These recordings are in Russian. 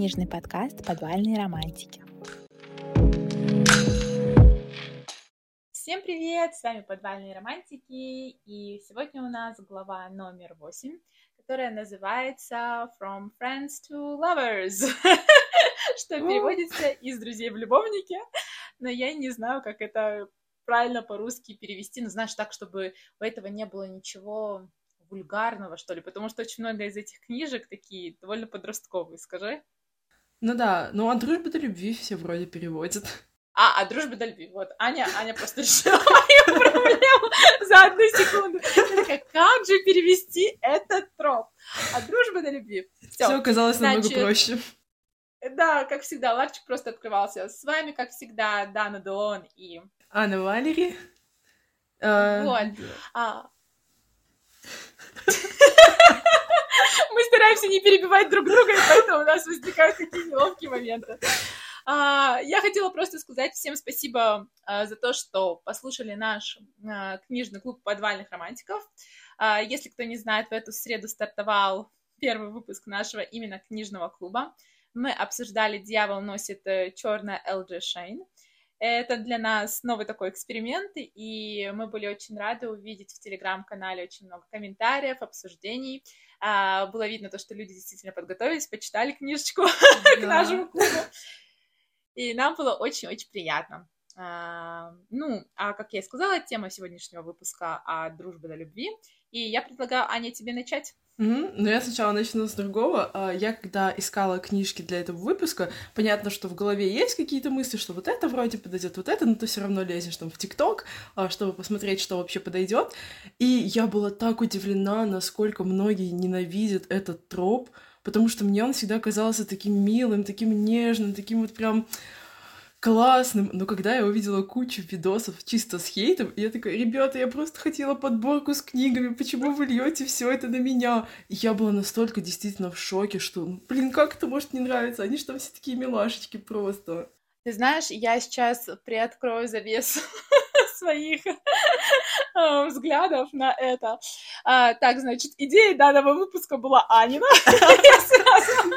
книжный подкаст «Подвальные романтики». Всем привет! С вами «Подвальные романтики» и сегодня у нас глава номер восемь, которая называется «From Friends to Lovers», что переводится «Из друзей в любовники», но я не знаю, как это правильно по-русски перевести, но знаешь, так, чтобы у этого не было ничего вульгарного, что ли, потому что очень много из этих книжек такие довольно подростковые, скажи. Ну да, ну а дружба до любви все вроде переводят. А, а дружба до любви. Вот, Аня, Аня просто решила мою проблему за одну секунду. Такая, как же перевести этот троп? А дружба до любви. Все, оказалось Значит, намного проще. Да, как всегда, ларчик просто открывался. С вами, как всегда, Дана Дуон и... Анна Валери. Вот. А... Мы стараемся не перебивать друг друга, и поэтому у нас возникают такие неловкие моменты. А, я хотела просто сказать всем спасибо а, за то, что послушали наш а, книжный клуб подвальных романтиков. Если кто не знает, в эту среду стартовал первый выпуск нашего именно книжного клуба. Мы обсуждали «Дьявол носит э, черное Элджи Шейн». Это для нас новый такой эксперимент, и мы были очень рады увидеть в телеграм-канале очень много комментариев, обсуждений. А, было видно то, что люди действительно подготовились, почитали книжечку к нашему клубу. И нам было очень-очень приятно. А, ну, а как я и сказала, тема сегодняшнего выпуска о дружбе до любви. И я предлагаю, Аня, тебе начать. Mm-hmm. Но я сначала начну с другого. А, я когда искала книжки для этого выпуска, понятно, что в голове есть какие-то мысли, что вот это вроде подойдет, вот это, но ты все равно лезешь там в ТикТок, а, чтобы посмотреть, что вообще подойдет. И я была так удивлена, насколько многие ненавидят этот троп, потому что мне он всегда казался таким милым, таким нежным, таким вот прям классным, но когда я увидела кучу видосов чисто с хейтом, я такая, ребята, я просто хотела подборку с книгами, почему вы льете все это на меня? И я была настолько действительно в шоке, что, блин, как это может не нравиться? Они же там все такие милашечки просто. Ты знаешь, я сейчас приоткрою завесу своих э, взглядов на это. А, так, значит, идея данного выпуска была Анина. Я сразу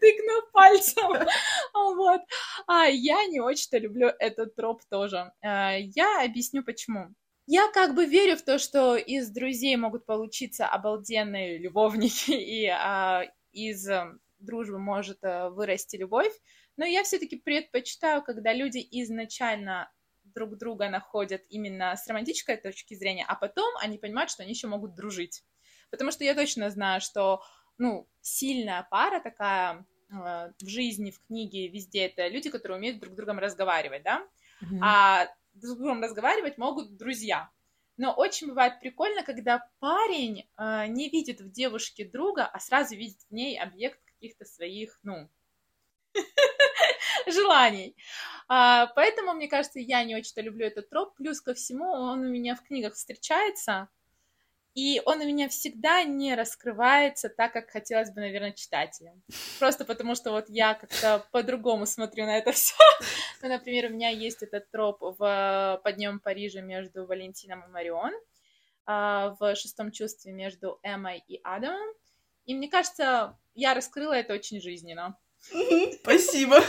тыкну пальцем. Вот. А я не очень-то люблю этот троп тоже. А, я объясню, почему. Я как бы верю в то, что из друзей могут получиться обалденные любовники, и а, из э, дружбы может э, вырасти любовь, но я все-таки предпочитаю, когда люди изначально друг друга находят именно с романтической точки зрения, а потом они понимают, что они еще могут дружить. Потому что я точно знаю, что, ну, сильная пара такая э, в жизни, в книге, везде, это люди, которые умеют друг с другом разговаривать, да? Mm-hmm. А друг с другом разговаривать могут друзья. Но очень бывает прикольно, когда парень э, не видит в девушке друга, а сразу видит в ней объект каких-то своих, ну, желаний. А, поэтому, мне кажется, я не очень-то люблю этот троп. Плюс ко всему, он у меня в книгах встречается, и он у меня всегда не раскрывается так, как хотелось бы, наверное, читателям. Просто потому, что вот я как-то по-другому смотрю на это все. Ну, например, у меня есть этот троп в «Под Парижа» между Валентином и Марион, а, в «Шестом чувстве» между Эммой и Адамом. И мне кажется, я раскрыла это очень жизненно. Спасибо.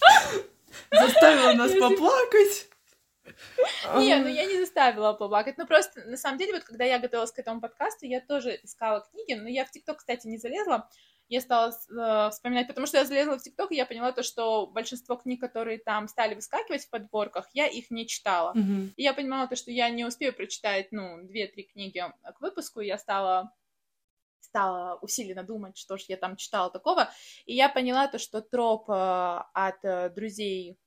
Заставила нас поплакать. Не, ну я не заставила поплакать. Ну просто, на самом деле, вот когда я готовилась к этому подкасту, я тоже искала книги, но я в ТикТок, кстати, не залезла. Я стала э, вспоминать, потому что я залезла в ТикТок, и я поняла то, что большинство книг, которые там стали выскакивать в подборках, я их не читала. Mm-hmm. И я понимала то, что я не успею прочитать, ну, две-три книги к выпуску, и я стала стала усиленно думать, что же я там читала такого, и я поняла то, что троп э, от э, друзей,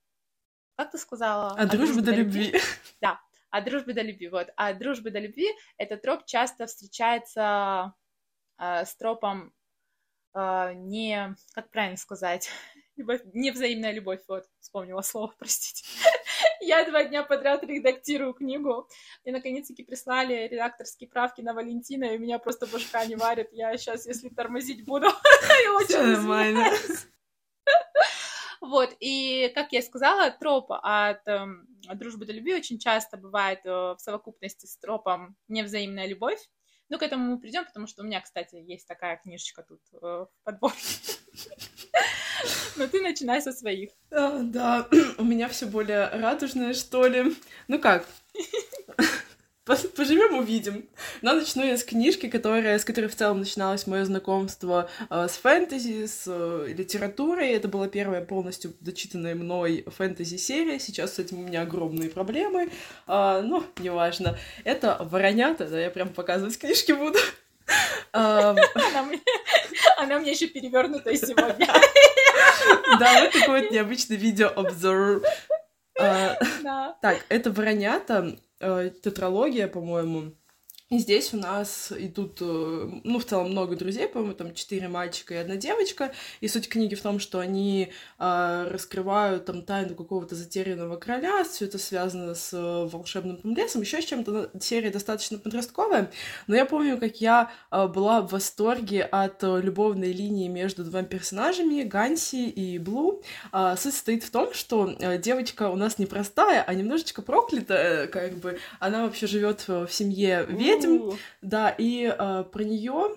как ты сказала? От, от дружбы, дружбы до любви. любви. Да, от дружбы до любви, вот. От дружбы до любви этот троп часто встречается э, с тропом э, не, как правильно сказать, любовь, невзаимная любовь, вот, вспомнила слово, простите. Я два дня подряд редактирую книгу. И наконец-таки прислали редакторские правки на Валентина, и меня просто башка не варит. Я сейчас, если тормозить буду, я очень нормально. Вот, и, как я сказала, троп от э, дружбы до любви очень часто бывает э, в совокупности с тропом невзаимная любовь. Ну, к этому мы придем, потому что у меня, кстати, есть такая книжечка тут э, в подборе. Но ты начинай со своих. А, да, у меня все более радужное, что ли. Ну как? Поживем, увидим. Но начну я с книжки, которая, с которой в целом начиналось мое знакомство э, с фэнтези, с э, литературой. Это была первая полностью дочитанная мной фэнтези-серия. Сейчас с этим у меня огромные проблемы, э, но неважно. Это «Воронята», да, я прям показывать книжки буду. Она мне еще перевернутая сегодня. Да, вот такой вот необычный видеообзор. Так, это «Воронята», э, тетралогия, по-моему. И здесь у нас идут, э, ну, в целом много друзей, по-моему, там четыре мальчика и одна девочка. И суть книги в том, что они э, раскрывают там тайну какого-то затерянного короля, все это связано с э, волшебным лесом, еще с чем-то. Серия достаточно подростковая, но я помню, как я э, была в восторге от э, любовной линии между двумя персонажами, Ганси и Блу. Э, суть состоит в том, что э, девочка у нас непростая, а немножечко проклятая, как бы. Она вообще живет в семье ведьм, этим. Да, и э, про нее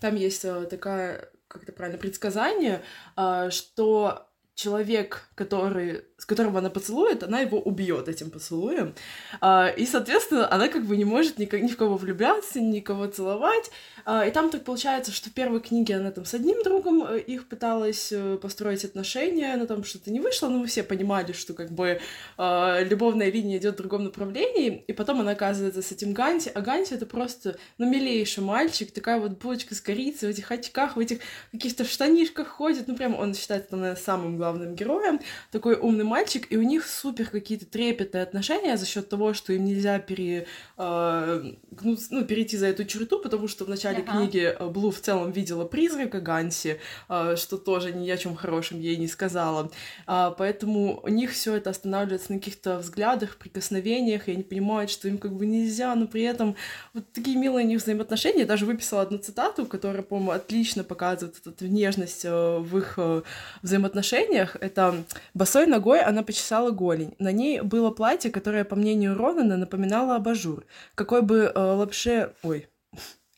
там есть э, такая, как это правильно, предсказание, э, что человек, который, с которым она поцелует, она его убьет этим поцелуем. А, и, соответственно, она как бы не может ни, ни в кого влюбляться, никого целовать. А, и там так получается, что в первой книге она там с одним другом э, их пыталась э, построить отношения, но там что-то не вышло, но мы все понимали, что как бы а, любовная линия идет в другом направлении, и потом она оказывается с этим Ганти, а Ганти это просто, ну, милейший мальчик, такая вот булочка с корицей в этих очках, в этих каких-то штанишках ходит, ну, прям он считается, наверное, самым главным героем, такой умный мальчик, и у них супер какие-то трепетные отношения за счет того, что им нельзя пере, э, ну, перейти за эту черту, потому что вначале начале ага. книги э, Блу в целом видела призрака Ганси, э, что тоже ни о чем хорошем ей не сказала. А, поэтому у них все это останавливается на каких-то взглядах, прикосновениях, и они понимают, что им как бы нельзя, но при этом вот такие милые у них взаимоотношения. Я даже выписала одну цитату, которая, по-моему, отлично показывает эту нежность э, в их взаимоотношениях. Это «Босой ногой она почесала голень. На ней было платье, которое, по мнению Ронана, напоминало абажур. Какой бы э, лапше... Ой,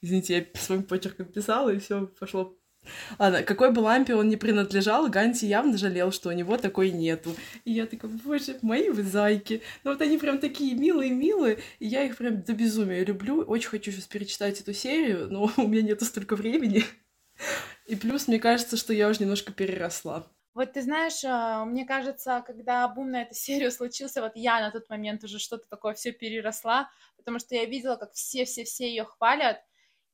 Извините, я своим почерком писала, и все пошло Ладно, какой бы лампе он не принадлежал, Ганси явно жалел, что у него такой нету. И я такая, боже, мои вы зайки. Ну вот они прям такие милые-милые, и я их прям до безумия люблю. Очень хочу сейчас перечитать эту серию, но у меня нету столько времени. И плюс, мне кажется, что я уже немножко переросла. Вот ты знаешь, а, мне кажется, когда бум на эту серию случился, вот я на тот момент уже что-то такое все переросла, потому что я видела, как все-все-все ее хвалят,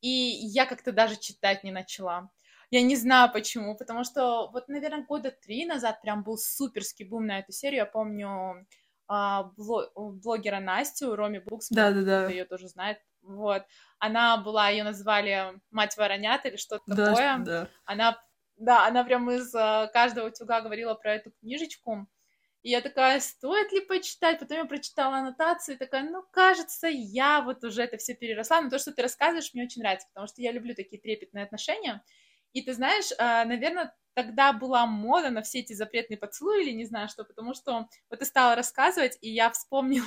и я как-то даже читать не начала. Я не знаю почему, потому что вот, наверное, года три назад прям был суперский бум на эту серию. Я помню а, блогера Настю, Роми Букс, да, да, да. ее тоже знает. Вот. Она была, ее назвали мать воронят или что-то да, такое. Да. Она, да, она прям из а, каждого утюга говорила про эту книжечку. И я такая, стоит ли почитать? Потом я прочитала аннотацию и такая, ну, кажется, я вот уже это все переросла. Но то, что ты рассказываешь, мне очень нравится, потому что я люблю такие трепетные отношения. И ты знаешь, а, наверное, тогда была мода на все эти запретные поцелуи или не знаю что, потому что вот ты стала рассказывать, и я вспомнила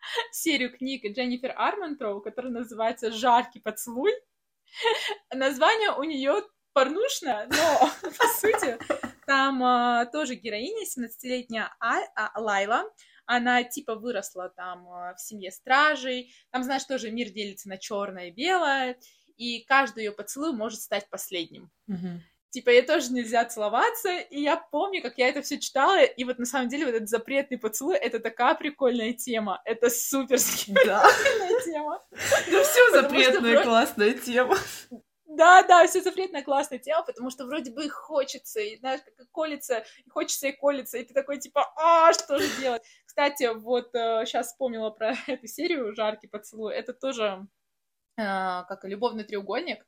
серию книг Дженнифер Арментроу, которая называется «Жаркий поцелуй». Название у нее порнушное, но по сути там а, тоже героиня, 17-летняя а, а, Лайла, она типа выросла там а, в семье стражей, там, знаешь, тоже мир делится на черное и белое, и каждый ее поцелуй может стать последним. Mm-hmm. Типа, ей тоже нельзя целоваться, и я помню, как я это все читала, и вот на самом деле вот этот запретный поцелуй — это такая прикольная тема, это суперски да. прикольная тема. Да все запретная классная тема. Да, да, все запретная классная тема, потому что вроде бы хочется, и знаешь, как и колется, и хочется и колется, и ты такой типа, а, что же делать? Кстати, вот э, сейчас вспомнила про эту серию «Жаркий поцелуй», это тоже э, как любовный треугольник.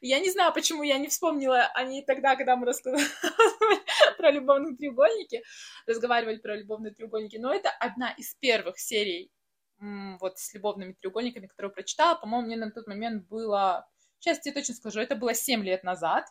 Я не знаю, почему я не вспомнила о ней тогда, когда мы рассказывали про любовные треугольники, разговаривали про любовные треугольники, но это одна из первых серий вот с любовными треугольниками, которую прочитала. По-моему, мне на тот момент было Сейчас тебе точно скажу, это было 7 лет назад.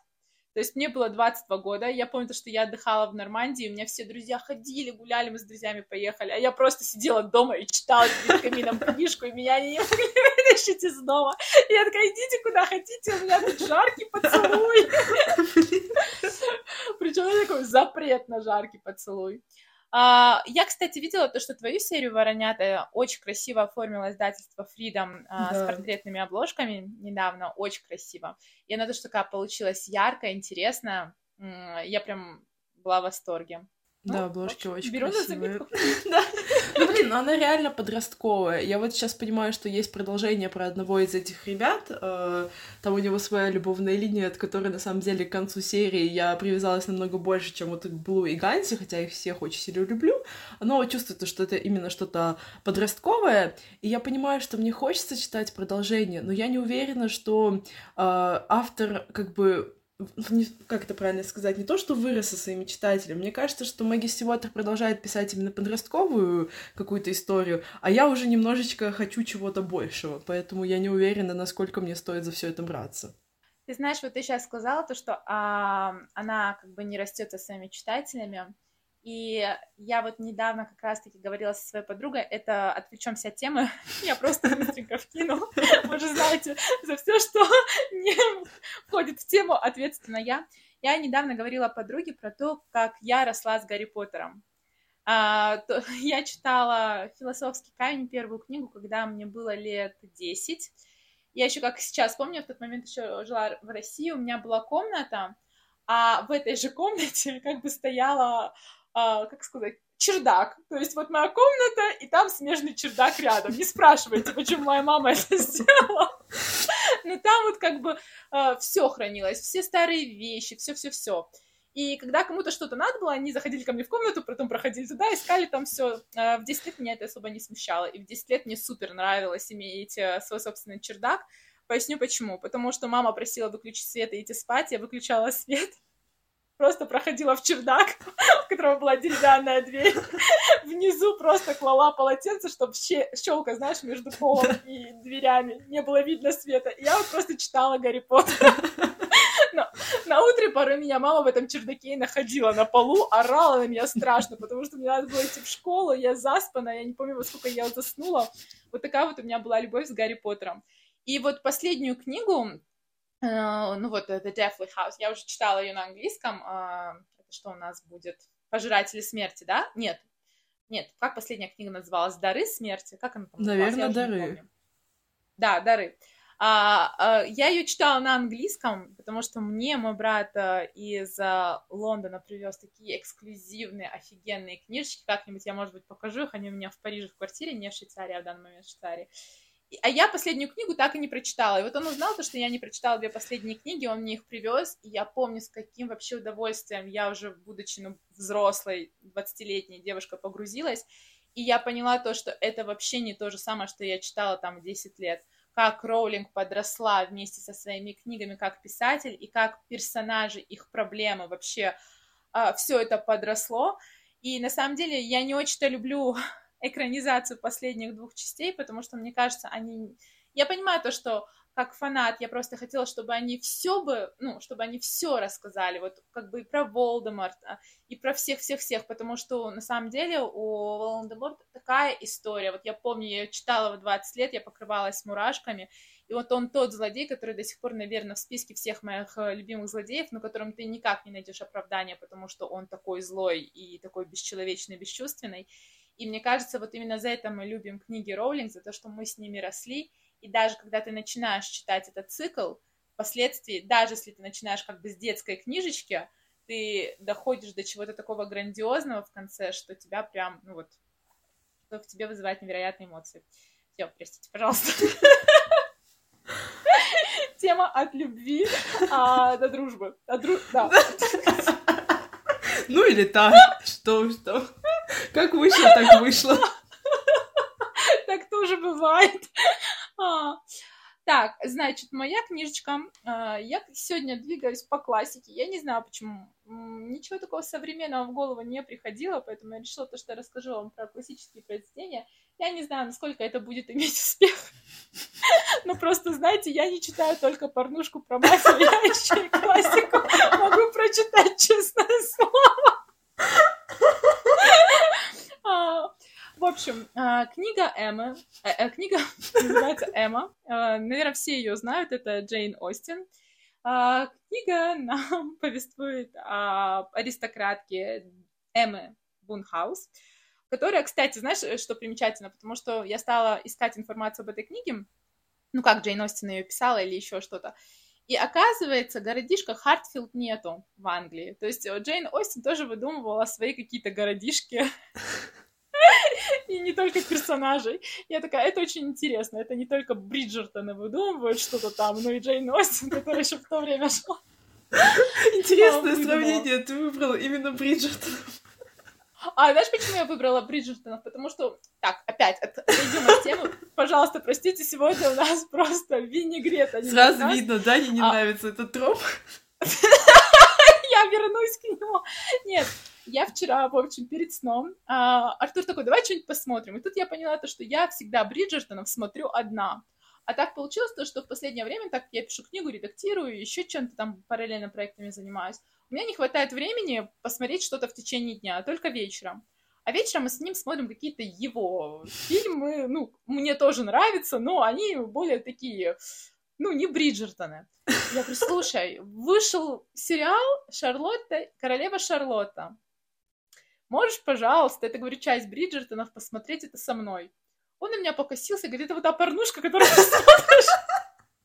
То есть мне было 22 года, я помню, что я отдыхала в Нормандии, у меня все друзья ходили, гуляли, мы с друзьями поехали, а я просто сидела дома и читала перед камином книжку, и меня не вытащите снова. И я такая, идите куда хотите, у меня тут жаркий поцелуй. Причем такой запрет на жаркий поцелуй. А, я, кстати, видела то, что твою серию «Воронята» очень красиво оформило издательство Freedom а, да. с портретными обложками недавно, очень красиво. И она тоже такая получилась яркая, интересная. Я прям была в восторге. Да, ну, обложки очень беру красивые. Да. Ну, блин, она реально подростковая. Я вот сейчас понимаю, что есть продолжение про одного из этих ребят. Э, там у него своя любовная линия, от которой, на самом деле, к концу серии я привязалась намного больше, чем вот к Блу и Ганси, хотя их всех очень сильно люблю. Но чувствуется, что это именно что-то подростковое. И я понимаю, что мне хочется читать продолжение, но я не уверена, что э, автор как бы как это правильно сказать, не то, что вырос со своими читателями. Мне кажется, что Мэгги Стивотер продолжает писать именно подростковую какую-то историю, а я уже немножечко хочу чего-то большего, поэтому я не уверена, насколько мне стоит за все это браться. Ты знаешь, вот ты сейчас сказала то, что а, она как бы не растет со своими читателями, и я вот недавно как раз-таки говорила со своей подругой, это отвлечемся от темы, я просто быстренько вкину. Вы же знаете, за все, что не входит в тему, ответственна я. Я недавно говорила подруге про то, как я росла с Гарри Поттером. А, то, я читала «Философский камень», первую книгу, когда мне было лет 10. Я еще, как сейчас помню, в тот момент еще жила в России, у меня была комната, а в этой же комнате как бы стояла как сказать, чердак. То есть вот моя комната, и там смежный чердак рядом. Не спрашивайте, почему моя мама это сделала. Но там вот как бы э, все хранилось, все старые вещи, все-все-все. И когда кому-то что-то надо было, они заходили ко мне в комнату, потом проходили туда, искали там все. В 10 лет меня это особо не смущало. И в 10 лет мне супер нравилось иметь э, свой собственный чердак. Поясню почему. Потому что мама просила выключить свет и идти спать, я выключала свет, просто проходила в чердак, в котором была деревянная дверь. Внизу просто клала полотенце, чтобы щелка, знаешь, между полом и дверями. Не было видно света. И я вот просто читала Гарри Поттера. Но на утре порой меня мама в этом чердаке находила на полу, орала на меня страшно, потому что мне надо было идти в школу, я заспана, я не помню, во сколько я заснула. Вот такая вот у меня была любовь с Гарри Поттером. И вот последнюю книгу, ну вот, The Deathly House, я уже читала ее на английском, это что у нас будет? Пожиратели смерти, да? Нет, нет, как последняя книга называлась? Дары смерти? Как она там Наверное, Дары. Да, Дары. А, а, я ее читала на английском, потому что мне мой брат а, из а, Лондона привез такие эксклюзивные, офигенные книжечки. Как-нибудь я, может быть, покажу их. Они у меня в Париже в квартире, не в Швейцарии, а в данный момент в Швейцарии. А я последнюю книгу так и не прочитала. И вот он узнал то, что я не прочитала две последние книги, он мне их привез, и я помню, с каким вообще удовольствием я уже, будучи ну, взрослой, 20-летней девушка, погрузилась. И я поняла то, что это вообще не то же самое, что я читала там 10 лет. Как Роулинг подросла вместе со своими книгами как писатель, и как персонажи, их проблемы вообще, а, все это подросло. И на самом деле я не очень-то люблю экранизацию последних двух частей, потому что, мне кажется, они... Я понимаю то, что как фанат, я просто хотела, чтобы они все бы, ну, чтобы они все рассказали, вот как бы и про Волдеморта, и про всех-всех-всех, потому что на самом деле у Волдеморта такая история. Вот я помню, я ее читала в 20 лет, я покрывалась мурашками, и вот он тот злодей, который до сих пор, наверное, в списке всех моих э, любимых злодеев, но которым ты никак не найдешь оправдания, потому что он такой злой и такой бесчеловечный, бесчувственный. И мне кажется, вот именно за это мы любим книги Роулинг, за то, что мы с ними росли. И даже когда ты начинаешь читать этот цикл, впоследствии, даже если ты начинаешь как бы с детской книжечки, ты доходишь до чего-то такого грандиозного в конце, что тебя прям, ну вот, что в тебе вызывает невероятные эмоции. Все, простите, пожалуйста. Тема от любви а, до дружбы. Да. Ну или так, что, что. Как вышло, так вышло. Так тоже бывает. А. Так, значит, моя книжечка. А, я сегодня двигаюсь по классике. Я не знаю, почему. Ничего такого современного в голову не приходило, поэтому я решила то, что я расскажу вам про классические произведения. Я не знаю, насколько это будет иметь успех. Но просто, знаете, я не читаю только порнушку про мафию, я еще и классику могу прочитать, честное слово. А, в общем, а, книга Эммы, э, э, книга называется Эмма, э, наверное, все ее знают, это Джейн Остин. Книга нам повествует о аристократке Эммы Бунхаус, которая, кстати, знаешь, что примечательно, потому что я стала искать информацию об этой книге, ну как Джейн Остин ее писала или еще что-то, и оказывается, городишка Хартфилд нету в Англии. То есть Джейн Остин тоже выдумывала свои какие-то городишки. И не только персонажей. Я такая, это очень интересно. Это не только Бриджертоны выдумывают что-то там, но и Джейн Остин, которая еще в то время шла. Интересное сравнение. Ты выбрала именно Бриджертонов. А знаешь, почему я выбрала Бриджертонов? Потому что... Так, опять, отойдем от темы. Пожалуйста, простите, сегодня у нас просто винегрет. А Сразу видно, да, не а... нравится этот троп. Я вернусь к нему. Нет, я вчера, в общем, перед сном, а, Артур такой, давай что-нибудь посмотрим. И тут я поняла то, что я всегда Бриджертонов смотрю одна. А так получилось то, что в последнее время, так я пишу книгу, редактирую, еще чем-то там параллельно проектами занимаюсь. У меня не хватает времени посмотреть что-то в течение дня, только вечером. А вечером мы с ним смотрим какие-то его фильмы, ну, мне тоже нравятся, но они более такие, ну, не Бриджертоны. Я говорю, слушай, вышел сериал «Шарлотта, королева Шарлотта». Можешь, пожалуйста, это, говорю, часть Бриджертонов, посмотреть это со мной. Он на меня покосился, говорит, это вот та порнушка, которую ты смотришь.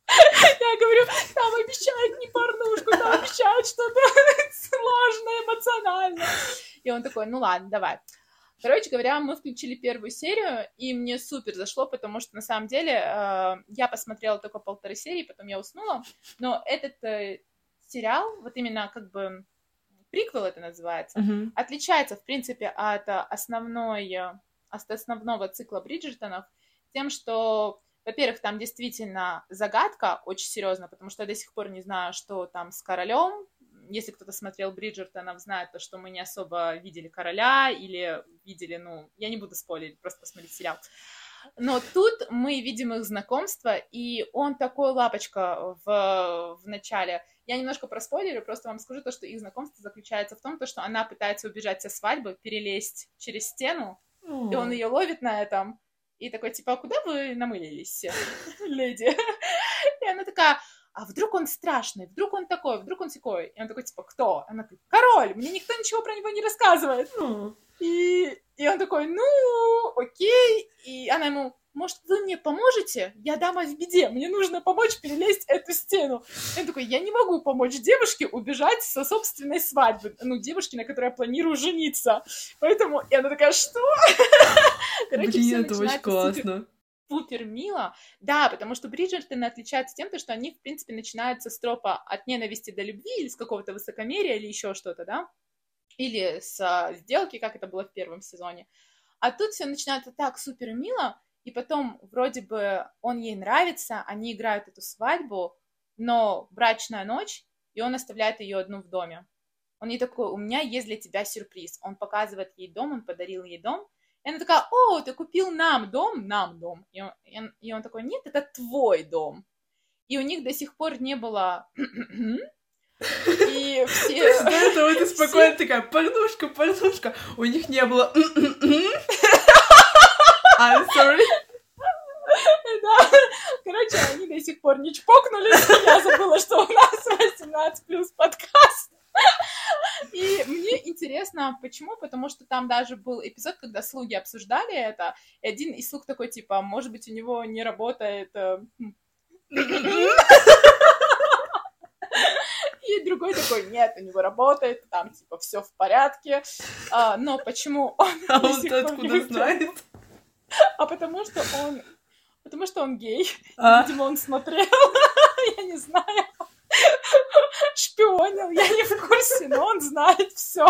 Я говорю, там обещают не порнушку, там обещают что-то сложное, эмоциональное. И он такой, ну ладно, давай. Короче говоря, мы включили первую серию, и мне супер зашло, потому что на самом деле э, я посмотрела только полторы серии, потом я уснула, но этот э, сериал, вот именно как бы приквел это называется, mm-hmm. отличается, в принципе, от основной, от основного цикла Бриджертонов тем, что во-первых, там действительно загадка очень серьезно, потому что я до сих пор не знаю, что там с королем. Если кто-то смотрел Бриджертонов, знает то, что мы не особо видели короля или видели, ну, я не буду спойлерить, просто посмотреть сериал. Но тут мы видим их знакомство, и он такой лапочка в, в начале. Я немножко проспойлерю, просто вам скажу то, что их знакомство заключается в том, то, что она пытается убежать со свадьбы, перелезть через стену, mm. и он ее ловит на этом, и такой, типа, а куда вы намылились, леди? И она такая, а вдруг он страшный, вдруг он такой, вдруг он такой. И он такой, типа, кто? Она такая, король, мне никто ничего про него не рассказывает. И, и он такой, ну, окей. И она ему, может, вы мне поможете? Я дама в беде, мне нужно помочь перелезть эту стену. Он такой, я не могу помочь девушке убежать со собственной свадьбы. Ну, девушке, на которой я планирую жениться. Поэтому, и она такая, что? Короче, Блин, это очень классно. Супер мило. Да, потому что Бриджертоны отличаются тем, что они, в принципе, начинаются с тропа от ненависти до любви или с какого-то высокомерия или еще что-то, да? Или с а, сделки, как это было в первом сезоне. А тут все начинается так супер мило, и потом вроде бы он ей нравится, они играют эту свадьбу, но брачная ночь, и он оставляет ее одну в доме. Он ей такой, у меня есть для тебя сюрприз. Он показывает ей дом, он подарил ей дом. И она такая, о, ты купил нам дом, нам дом. И он, и он такой, нет, это твой дом. И у них до сих пор не было... И все... До этого ты спокойно такая, порнушка, порнушка. У них не было... I'm sorry. Да. Короче, они до сих пор не чпокнулись. Я забыла, что у нас 18 плюс подкаст. И мне интересно, почему? Потому что там даже был эпизод, когда слуги обсуждали это, и один из слуг такой, типа, может быть, у него не работает... Э, и другой такой, нет, у него работает, там, типа, все в порядке. А, но почему он... А он откуда знает? А потому что он... Потому что он гей. А? Видимо, он смотрел. Я не знаю. Шпионил, я не в курсе, но он знает все.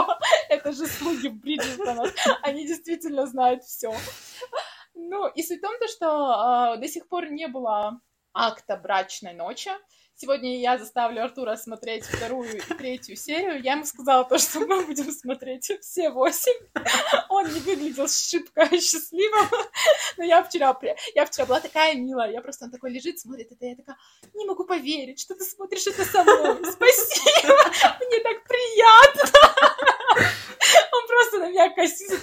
Это же слуги Бриджертонов. Они действительно знают все. Ну, и суть в том, что э, до сих пор не было акта брачной ночи. Сегодня я заставлю Артура смотреть вторую и третью серию. Я ему сказала то, что мы будем смотреть все восемь. Он не выглядел шибко счастливым. Но я вчера, я вчера была такая милая. Я просто, он такой лежит, смотрит это. Я такая, не могу поверить, что ты смотришь это со мной. Спасибо, мне так приятно. Он просто на меня косится,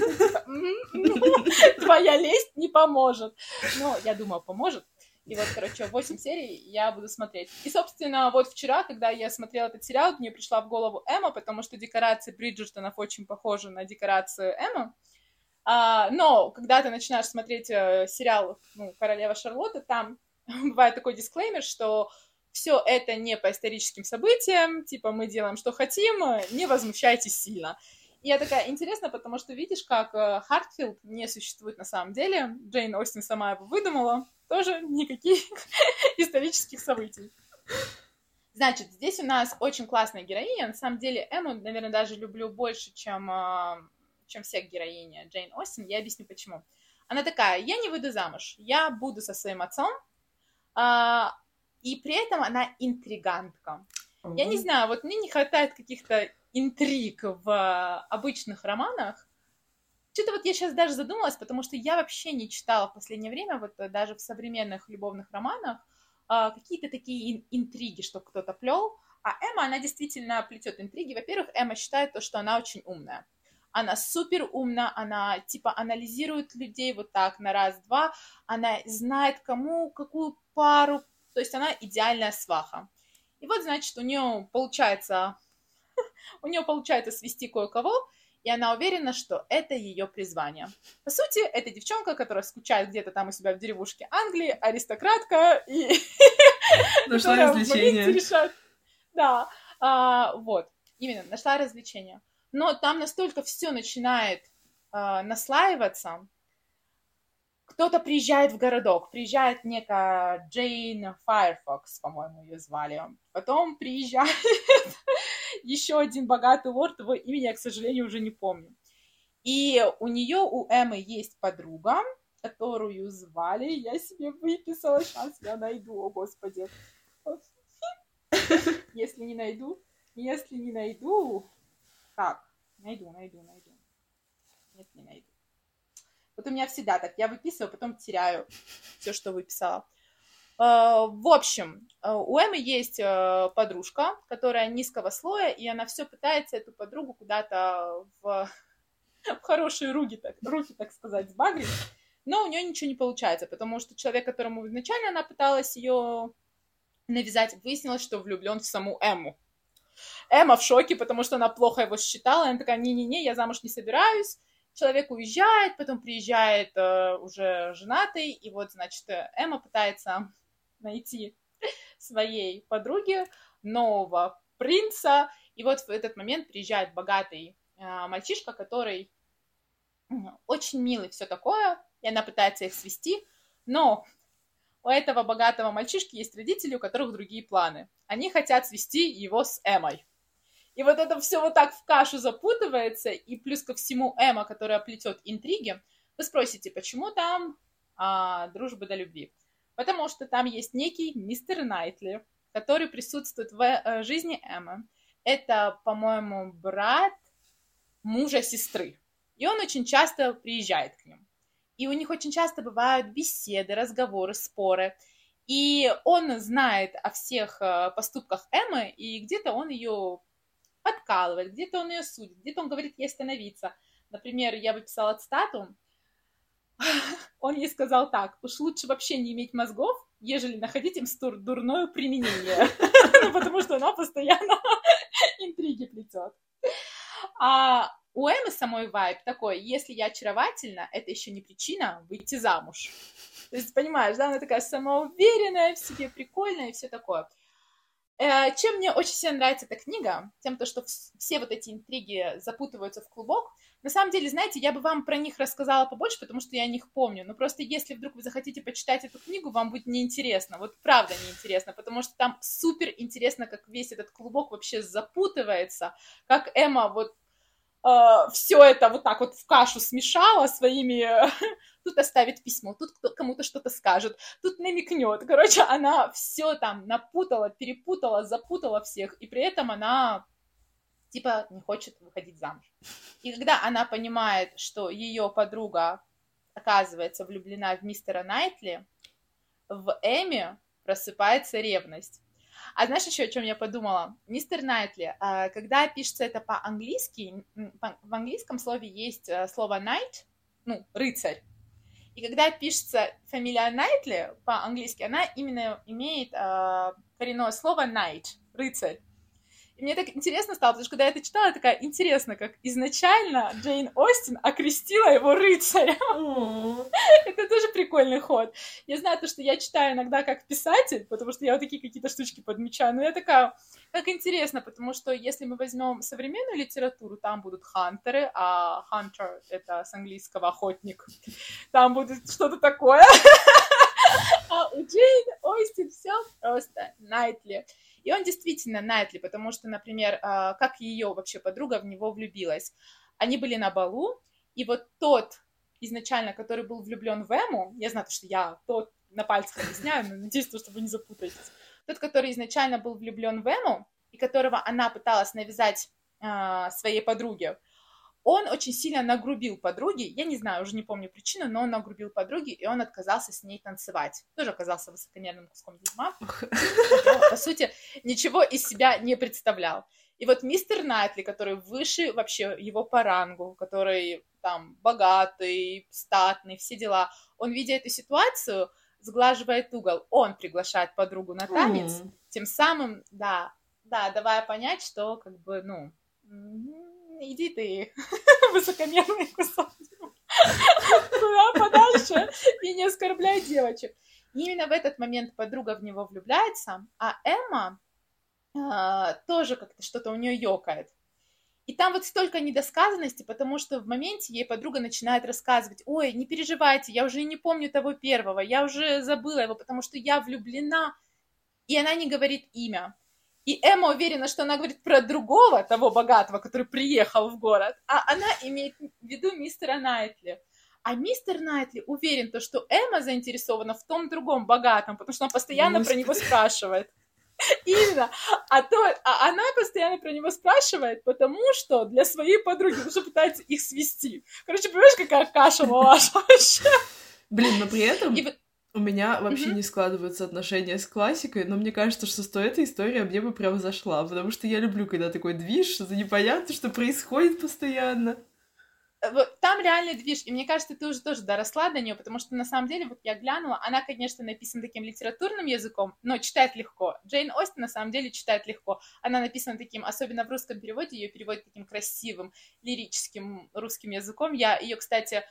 типа, твоя лесть не поможет. Но я думаю, поможет. И вот, короче, 8 серий я буду смотреть. И, собственно, вот вчера, когда я смотрела этот сериал, мне пришла в голову Эмма, потому что декорации Бриджертонов очень похожи на декорацию Эмма. А, но когда ты начинаешь смотреть э, сериал ну, «Королева Шарлотта», там бывает такой дисклеймер, что все это не по историческим событиям, типа мы делаем, что хотим, не возмущайтесь сильно. И я такая, интересно, потому что видишь, как э, Хартфилд не существует на самом деле, Джейн Остин сама его выдумала, тоже никаких исторических событий. Значит, здесь у нас очень классная героиня. На самом деле, Эмму, наверное, даже люблю больше, чем, а, чем всех героинь Джейн Остин. Я объясню, почему. Она такая, я не выйду замуж, я буду со своим отцом, а, и при этом она интригантка. Mm-hmm. Я не знаю, вот мне не хватает каких-то интриг в обычных романах, что-то вот я сейчас даже задумалась, потому что я вообще не читала в последнее время, вот э, даже в современных любовных романах, а, какие-то такие интриги, что кто-то плел. А Эмма, она действительно плетет интриги. Во-первых, Эмма считает то, что она очень умная. Она супер умна, она типа анализирует людей вот так на раз-два, она знает кому какую пару, то есть она идеальная сваха. И вот, значит, у нее получается, у нее получается свести кое-кого, и она уверена, что это ее призвание. По сути, это девчонка, которая скучает где-то там у себя в деревушке Англии, аристократка и... Нашла развлечение. Да, а, вот, именно, нашла развлечение. Но там настолько все начинает а, наслаиваться, кто-то приезжает в городок, приезжает некая Джейн Файрфокс, по-моему, ее звали. Потом приезжает еще один богатый лорд, его имени я, к сожалению, уже не помню. И у нее, у Эммы есть подруга, которую звали, я себе выписала, сейчас я найду, о господи. Если не найду, если не найду, как? Найду, найду, найду. Нет, не найду. Вот у меня всегда так, я выписываю, потом теряю все, что выписала. Э, в общем, э, у Эммы есть э, подружка, которая низкого слоя, и она все пытается эту подругу куда-то в, в хорошие руки, так, руки, так сказать, сбагрить, но у нее ничего не получается, потому что человек, которому изначально она пыталась ее навязать, выяснилось, что влюблен в саму Эмму. Эмма в шоке, потому что она плохо его считала, она такая, не-не-не, я замуж не собираюсь, человек уезжает, потом приезжает э, уже женатый, и вот, значит, Эмма пытается найти своей подруге нового принца. И вот в этот момент приезжает богатый э, мальчишка, который очень милый, все такое, и она пытается их свести, но у этого богатого мальчишки есть родители, у которых другие планы. Они хотят свести его с Эмой. И вот это все вот так в кашу запутывается, и плюс ко всему Эма, которая плетет интриги, вы спросите, почему там а, дружба до любви? Потому что там есть некий мистер Найтли, который присутствует в э, жизни Эммы. Это, по-моему, брат мужа сестры. И он очень часто приезжает к ним. И у них очень часто бывают беседы, разговоры, споры. И он знает о всех э, поступках Эммы, и где-то он ее подкалывает, где-то он ее судит, где-то он говорит ей остановиться. Например, я выписала цитату, он ей сказал так, уж лучше вообще не иметь мозгов, ежели находить им дурное применение. Ну, потому что она постоянно интриги плетет. А у Эммы самой вайб такой, если я очаровательна, это еще не причина выйти замуж. То есть, понимаешь, да, она такая самоуверенная, в себе прикольная и все такое. Э, чем мне очень сильно нравится эта книга, тем, то, что все вот эти интриги запутываются в клубок, на самом деле, знаете, я бы вам про них рассказала побольше, потому что я о них помню. Но просто если вдруг вы захотите почитать эту книгу, вам будет неинтересно. Вот правда неинтересно, потому что там супер интересно, как весь этот клубок вообще запутывается, как Эмма вот э, все это вот так вот в кашу смешала своими... Тут оставит письмо, тут кому-то что-то скажет, тут намекнет. Короче, она все там напутала, перепутала, запутала всех, и при этом она типа не хочет выходить замуж. И когда она понимает, что ее подруга оказывается влюблена в мистера Найтли, в Эми просыпается ревность. А знаешь еще, о чем я подумала? Мистер Найтли, а, когда пишется это по-английски, в английском слове есть э, слово night, ну, рыцарь. И когда пишется фамилия Найтли по-английски, она именно имеет э, коренное слово night, рыцарь. И мне так интересно стало, потому что когда я это читала, я такая, интересно, как изначально Джейн Остин окрестила его рыцарем. это тоже прикольный ход. Я знаю то, что я читаю иногда как писатель, потому что я вот такие какие-то штучки подмечаю, но я такая, как интересно, потому что если мы возьмем современную литературу, там будут хантеры, а хантер — это с английского охотник, там будет что-то такое. А у Джейн Остин все просто Найтли. И он действительно Найтли, потому что, например, а, как ее вообще подруга в него влюбилась. Они были на балу, и вот тот изначально, который был влюблен в Эму, я знаю, что я тот на пальцах объясняю, но надеюсь, что вы не запутаетесь. Тот, который изначально был влюблен в Эму, и которого она пыталась навязать э, своей подруге, он очень сильно нагрубил подруге, я не знаю, уже не помню причину, но он нагрубил подруге, и он отказался с ней танцевать. Тоже оказался высокомерным куском дерьма. по сути, ничего из себя не представлял. И вот мистер Найтли, который выше вообще его по рангу, который там богатый, статный, все дела, он, видя эту ситуацию, сглаживает угол. Он приглашает подругу на танец, тем самым, да, да, давая понять, что как бы, ну, иди ты, высокомерный кусок туда подальше и не оскорбляй девочек. И именно в этот момент подруга в него влюбляется, а Эмма э, тоже как-то что-то у нее ёкает. И там вот столько недосказанности, потому что в моменте ей подруга начинает рассказывать, ой, не переживайте, я уже не помню того первого, я уже забыла его, потому что я влюблена. И она не говорит имя. И Эмма уверена, что она говорит про другого, того богатого, который приехал в город, а она имеет в виду мистера Найтли. А мистер Найтли уверен, то, что Эмма заинтересована в том другом богатом, потому что она постоянно Господи. про него спрашивает. Именно. А, то, а она постоянно про него спрашивает, потому что для своей подруги, потому что пытается их свести. Короче, понимаешь, какая каша малаша вообще? Блин, но при этом... И... У меня вообще mm-hmm. не складываются отношения с классикой, но мне кажется, что с эта история мне бы прям зашла, потому что я люблю, когда такой движ, что-то непонятно, что происходит постоянно. Э, вот там реальный движ, и мне кажется, ты уже тоже доросла до нее, потому что на самом деле, вот я глянула, она, конечно, написана таким литературным языком, но читает легко. Джейн Остин на самом деле читает легко. Она написана таким, особенно в русском переводе, ее переводят таким красивым, лирическим русским языком. Я ее, кстати,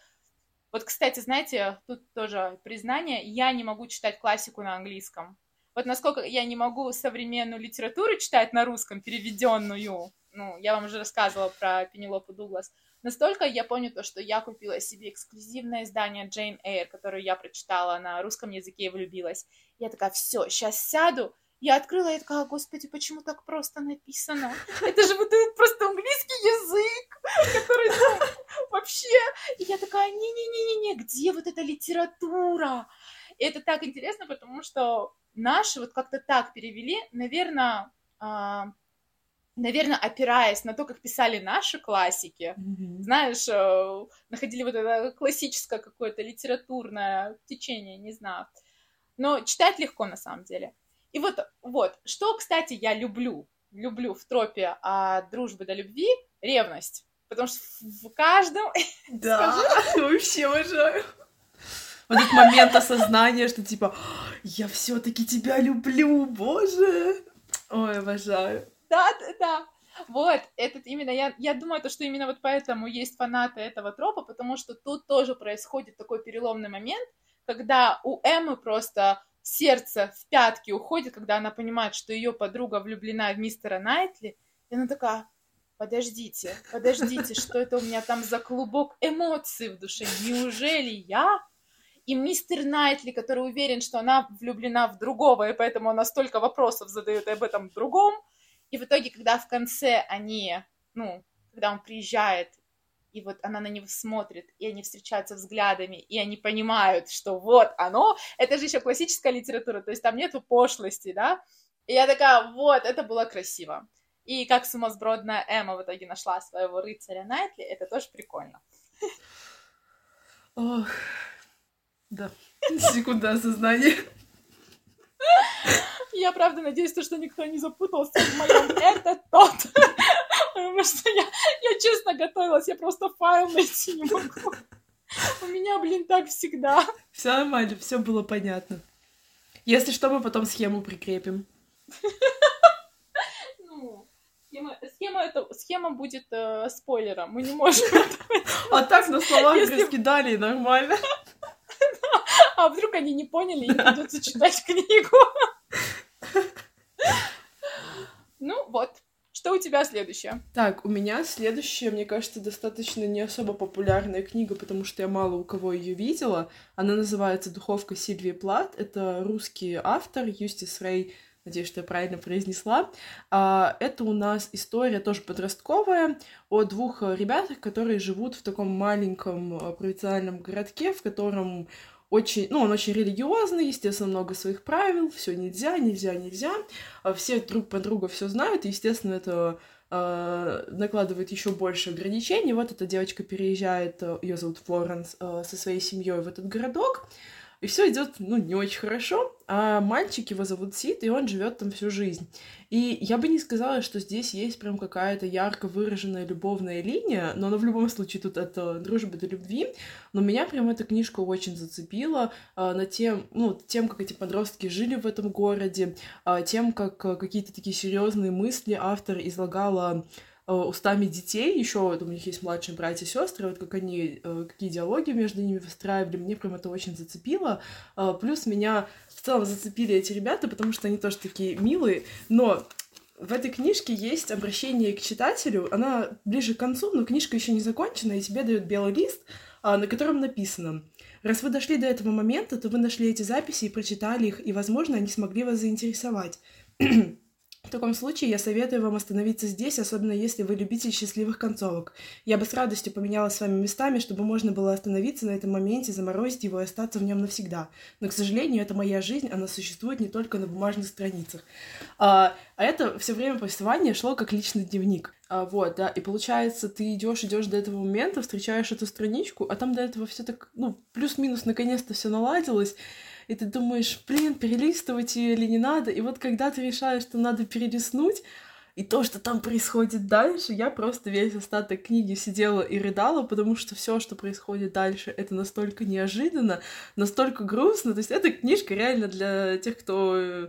вот, кстати, знаете, тут тоже признание, я не могу читать классику на английском. Вот насколько я не могу современную литературу читать на русском, переведенную, ну, я вам уже рассказывала про Пенелопу Дуглас, настолько я помню то, что я купила себе эксклюзивное издание Джейн Эйр, которое я прочитала на русском языке и влюбилась. Я такая, все, сейчас сяду, я открыла и такая, господи, почему так просто написано? Это же вот просто английский язык, который ну, вообще... И я такая, не-не-не-не-не, где вот эта литература? И это так интересно, потому что наши вот как-то так перевели, наверное, а, наверное, опираясь на то, как писали наши классики, mm-hmm. знаешь, э, находили вот это классическое какое-то литературное течение, не знаю. Но читать легко на самом деле. И вот, вот, что, кстати, я люблю, люблю в тропе от дружбы до любви, ревность. Потому что в каждом... Да, вообще обожаю. Вот этот момент осознания, что типа, я все-таки тебя люблю, боже. Ой, обожаю. Да, да, да. Вот, этот именно, я, я думаю, то, что именно вот поэтому есть фанаты этого тропа, потому что тут тоже происходит такой переломный момент, когда у Эммы просто сердце в пятки уходит, когда она понимает, что ее подруга влюблена в мистера Найтли, и она такая, подождите, подождите, что это у меня там за клубок эмоций в душе? Неужели я и мистер Найтли, который уверен, что она влюблена в другого, и поэтому она столько вопросов задает об этом другом, и в итоге, когда в конце они, ну, когда он приезжает и вот она на него смотрит, и они встречаются взглядами, и они понимают, что вот оно, это же еще классическая литература, то есть там нету пошлости, да, и я такая, вот, это было красиво. И как сумасбродная Эмма в итоге нашла своего рыцаря Найтли, это тоже прикольно. Ох, да, секунда осознания. Я правда надеюсь, что никто не запутался в моем «это тот». Потому что я, я честно готовилась, я просто файл найти не могу. У меня, блин, так всегда. Все нормально, все было понятно. Если что, мы потом схему прикрепим. Ну, схема, схема, это, схема будет э, спойлером, мы не можем А так на словах Если... раскидали, нормально. А вдруг они не поняли, и придется читать книгу. Ну вот, что у тебя следующее? Так, у меня следующее, мне кажется, достаточно не особо популярная книга, потому что я мало у кого ее видела. Она называется «Духовка Сильвии Плат». Это русский автор Юстис Рей, надеюсь, что я правильно произнесла. А, это у нас история тоже подростковая о двух ребятах, которые живут в таком маленьком э, провинциальном городке, в котором очень, ну, он очень религиозный, естественно, много своих правил, все нельзя, нельзя, нельзя. А все друг по другу все знают, естественно, это э, накладывает еще больше ограничений. Вот эта девочка переезжает, э, ее зовут Флоренс, э, со своей семьей в этот городок, и все идет, ну, не очень хорошо, а мальчик его зовут Сид, и он живет там всю жизнь. И я бы не сказала, что здесь есть прям какая-то ярко выраженная любовная линия, но она в любом случае тут от дружбы до любви. Но меня прям эта книжка очень зацепила а, на тем, ну, тем, как эти подростки жили в этом городе, а, тем, как а, какие-то такие серьезные мысли автор излагала устами детей, еще вот у них есть младшие братья и сестры, вот как они, э, какие диалоги между ними выстраивали, мне прям это очень зацепило. Э, плюс меня в целом зацепили эти ребята, потому что они тоже такие милые, но в этой книжке есть обращение к читателю, она ближе к концу, но книжка еще не закончена, и тебе дают белый лист, на котором написано Раз вы дошли до этого момента, то вы нашли эти записи и прочитали их, и, возможно, они смогли вас заинтересовать. В таком случае я советую вам остановиться здесь, особенно если вы любитель счастливых концовок. Я бы с радостью поменяла с вами местами, чтобы можно было остановиться на этом моменте, заморозить его и остаться в нем навсегда. Но, к сожалению, это моя жизнь, она существует не только на бумажных страницах. А, а это все время повествование шло как личный дневник. А, вот, да, и получается, ты идешь, идешь до этого момента, встречаешь эту страничку, а там до этого все так, ну, плюс-минус наконец-то все наладилось, и ты думаешь, блин, перелистывать ее или не надо. И вот когда ты решаешь, что надо перелистнуть, и то, что там происходит дальше, я просто весь остаток книги сидела и рыдала, потому что все, что происходит дальше, это настолько неожиданно, настолько грустно. То есть эта книжка реально для тех, кто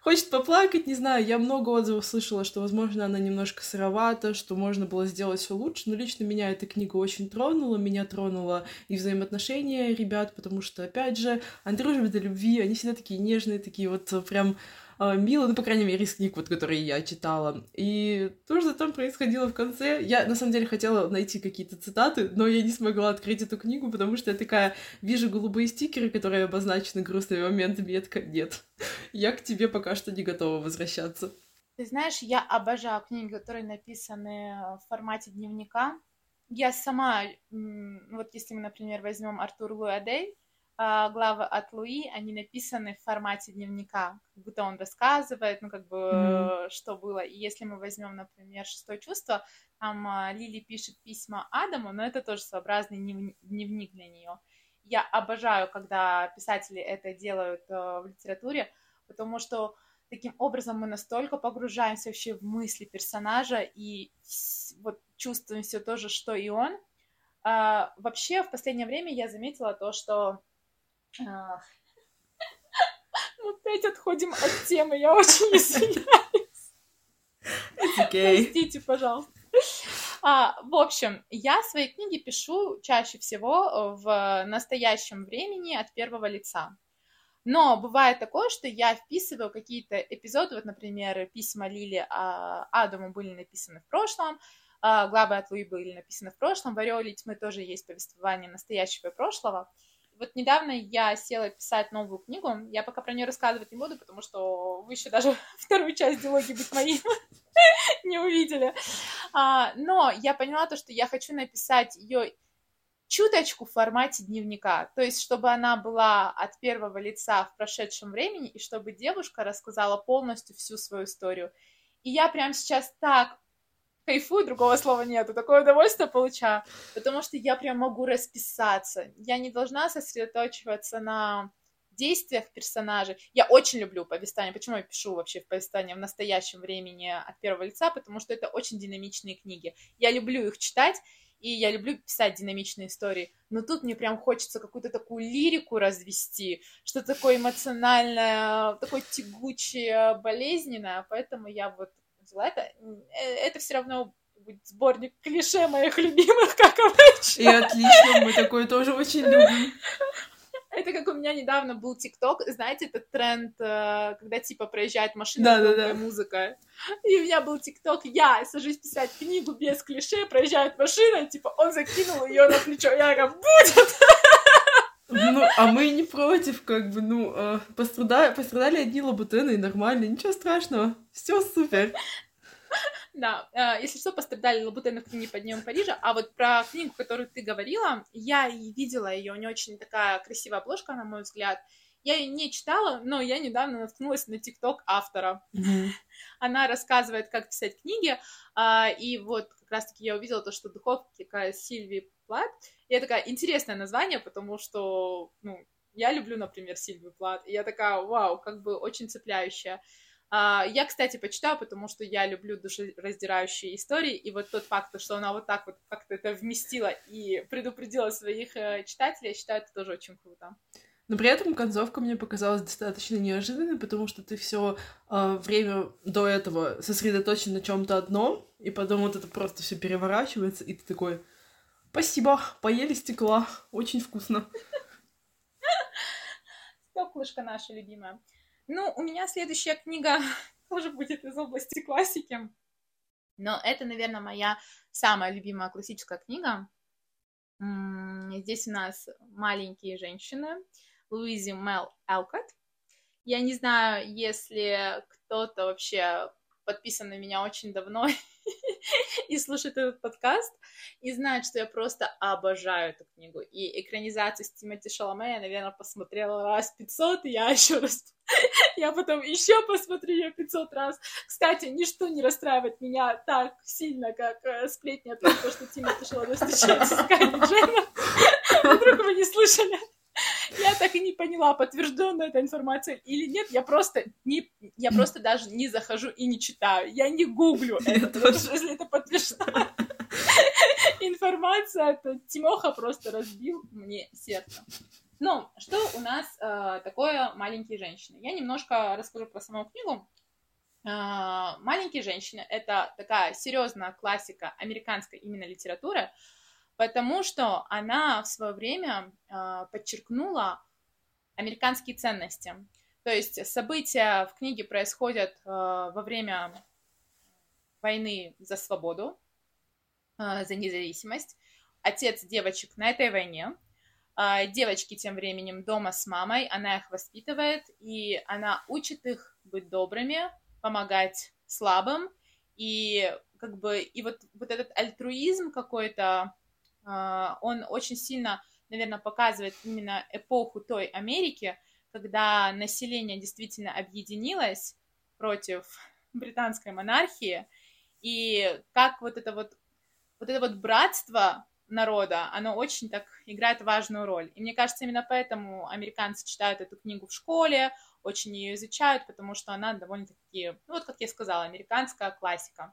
хочет поплакать, не знаю, я много отзывов слышала, что, возможно, она немножко сыровата, что можно было сделать все лучше, но лично меня эта книга очень тронула, меня тронула и взаимоотношения ребят, потому что, опять же, дружбе до любви, они всегда такие нежные, такие вот прям мило, ну, по крайней мере, из книг, вот, которые я читала. И то, что там происходило в конце, я, на самом деле, хотела найти какие-то цитаты, но я не смогла открыть эту книгу, потому что я такая, вижу голубые стикеры, которые обозначены грустными моментами, я такая, нет, я к тебе пока что не готова возвращаться. Ты знаешь, я обожаю книги, которые написаны в формате дневника. Я сама, вот если мы, например, возьмем Артур Луадей, а, главы от Луи, они написаны в формате дневника, как будто он рассказывает, ну, как бы, mm-hmm. что было. И если мы возьмем, например, «Шестое чувство», там а, Лили пишет письма Адаму, но это тоже своеобразный дневник для нее. Я обожаю, когда писатели это делают а, в литературе, потому что таким образом мы настолько погружаемся вообще в мысли персонажа и вот чувствуем все то же, что и он. А, вообще, в последнее время я заметила то, что опять отходим от темы, я очень извиняюсь. Okay. Простите, пожалуйста. А, в общем, я свои книги пишу чаще всего в настоящем времени от первого лица. Но бывает такое, что я вписываю какие-то эпизоды, вот, например, письма Лили а, Адаму были написаны в прошлом, а, главы от Луи были написаны в прошлом, в «Ореоле тьмы» тоже есть повествование настоящего и прошлого вот недавно я села писать новую книгу. Я пока про нее рассказывать не буду, потому что вы еще даже вторую часть диалоги быть моим не увидели. А, но я поняла то, что я хочу написать ее чуточку в формате дневника, то есть чтобы она была от первого лица в прошедшем времени, и чтобы девушка рассказала полностью всю свою историю. И я прямо сейчас так кайфую, другого слова нету, такое удовольствие получаю, потому что я прям могу расписаться. Я не должна сосредоточиваться на действиях персонажей. Я очень люблю повествование. Почему я пишу вообще в повествование в настоящем времени от первого лица? Потому что это очень динамичные книги. Я люблю их читать, и я люблю писать динамичные истории, но тут мне прям хочется какую-то такую лирику развести, что такое эмоциональное, такое тягучее, болезненное, поэтому я вот взяла это. Э, это все равно будет сборник клише моих любимых, как обычно. И отлично, мы такое тоже очень любим. Это как у меня недавно был ТикТок, знаете, этот тренд, э, когда типа проезжает машина, да, да, да. музыка. И у меня был ТикТок, я сажусь писать книгу без клише, проезжает машина, типа он закинул ее на плечо, я говорю, будет! Ну, а мы не против, как бы, ну, э, пострадали, пострадали одни лабутены, нормально, ничего страшного, все супер. Да, э, если что, пострадали лабутены в книге «Под днем Парижа», а вот про книгу, которую ты говорила, я и видела ее, у нее очень такая красивая обложка, на мой взгляд. Я ее не читала, но я недавно наткнулась на ТикТок автора. Mm-hmm. Она рассказывает, как писать книги, а, и вот как раз-таки я увидела то, что духовка Сильви Плат. И это такая интересное название, потому что, ну, я люблю, например, Сильвию Плат, и я такая, вау, как бы очень цепляющая. А, я, кстати, почитаю, потому что я люблю душераздирающие истории, и вот тот факт, что она вот так вот как-то это вместила и предупредила своих э, читателей, я считаю, это тоже очень круто. Но при этом концовка мне показалась достаточно неожиданной, потому что ты все э, а, время до этого сосредоточен на чем-то одном, и потом вот это просто все переворачивается, и ты такой, спасибо, поели стекла, очень вкусно. Стеклышко наша любимая. Ну, у меня следующая книга тоже будет из области классики. Но это, наверное, моя самая любимая классическая книга. Здесь у нас маленькие женщины. Луизи Мел Элкот. Я не знаю, если кто-то вообще подписан на меня очень давно и слушает этот подкаст, и знает, что я просто обожаю эту книгу. И экранизацию с Тимоти Шаломе я, наверное, посмотрела раз 500, и я еще раз... я потом еще посмотрю ее 500 раз. Кстати, ничто не расстраивает меня так сильно, как э, сплетни о том, что Тимоти Шаломе встречается с Кайли Дженнер. Вдруг вы не слышали? Я так и не поняла, подтвержденная эта информация или нет. Я просто не, я просто даже не захожу и не читаю. Я не гуглю это, если это подтверждена информация, то Тимоха просто разбил мне сердце. Ну, что у нас э, такое «Маленькие женщины»? Я немножко расскажу про саму книгу. Э, «Маленькие женщины» — это такая серьезная классика американской именно литературы, потому что она в свое время э, подчеркнула американские ценности. То есть события в книге происходят э, во время войны за свободу, э, за независимость. Отец девочек на этой войне. Девочки тем временем дома с мамой, она их воспитывает, и она учит их быть добрыми, помогать слабым, и как бы и вот, вот этот альтруизм какой-то, а, он очень сильно, наверное, показывает именно эпоху той Америки, когда население действительно объединилось против британской монархии, и как вот это вот, вот это вот братство народа, оно очень так играет важную роль. И мне кажется, именно поэтому американцы читают эту книгу в школе, очень ее изучают, потому что она довольно-таки, ну вот как я сказала, американская классика.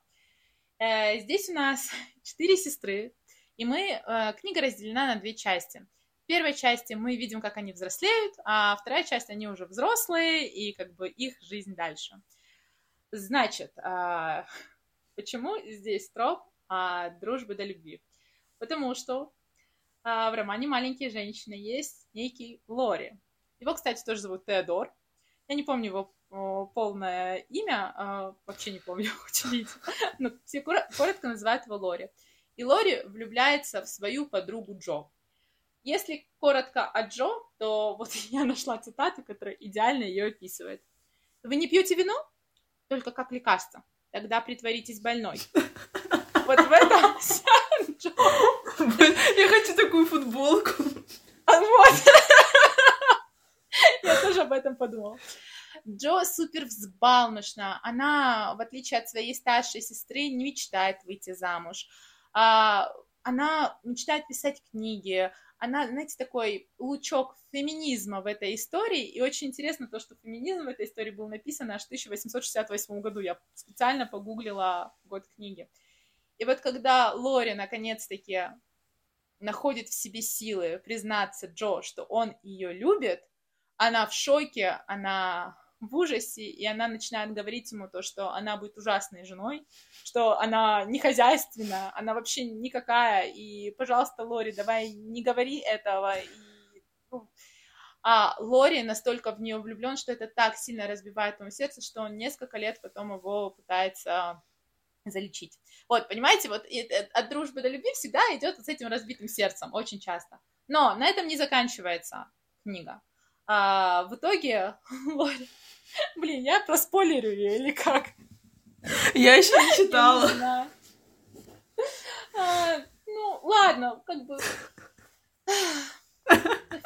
Э, здесь у нас четыре сестры, и мы, э, книга разделена на две части. В первой части мы видим, как они взрослеют, а вторая часть они уже взрослые, и как бы их жизнь дальше. Значит, э, почему здесь троп от дружбы до любви? Потому что э, в романе «Маленькие женщины» есть некий Лори. Его, кстати, тоже зовут Теодор. Я не помню его полное имя, а, вообще не помню, удивительно, но все коротко называют его Лори и Лори влюбляется в свою подругу Джо. Если коротко о Джо, то вот я нашла цитату, которая идеально ее описывает. Вы не пьете вино? Только как лекарство. Тогда притворитесь больной. Вот в этом Джо. Я хочу такую футболку. А вот. Я тоже об этом подумала. Джо супер взбалмошна. Она, в отличие от своей старшей сестры, не мечтает выйти замуж. А, она мечтает писать книги, она, знаете, такой лучок феминизма в этой истории, и очень интересно то, что феминизм в этой истории был написан аж в 1868 году, я специально погуглила год книги. И вот когда Лори наконец-таки находит в себе силы признаться Джо, что он ее любит, она в шоке, она в ужасе, и она начинает говорить ему то, что она будет ужасной женой, что она не хозяйственная, она вообще никакая, и, пожалуйста, Лори, давай не говори этого, и, ну, а Лори настолько в нее влюблен, что это так сильно разбивает ему сердце, что он несколько лет потом его пытается залечить. Вот, понимаете, вот от дружбы до любви всегда идет вот с этим разбитым сердцем, очень часто. Но на этом не заканчивается книга. А, в итоге Лори Блин, я проспойлерю ее или как? Я еще не читала. А, ну, ладно, как бы...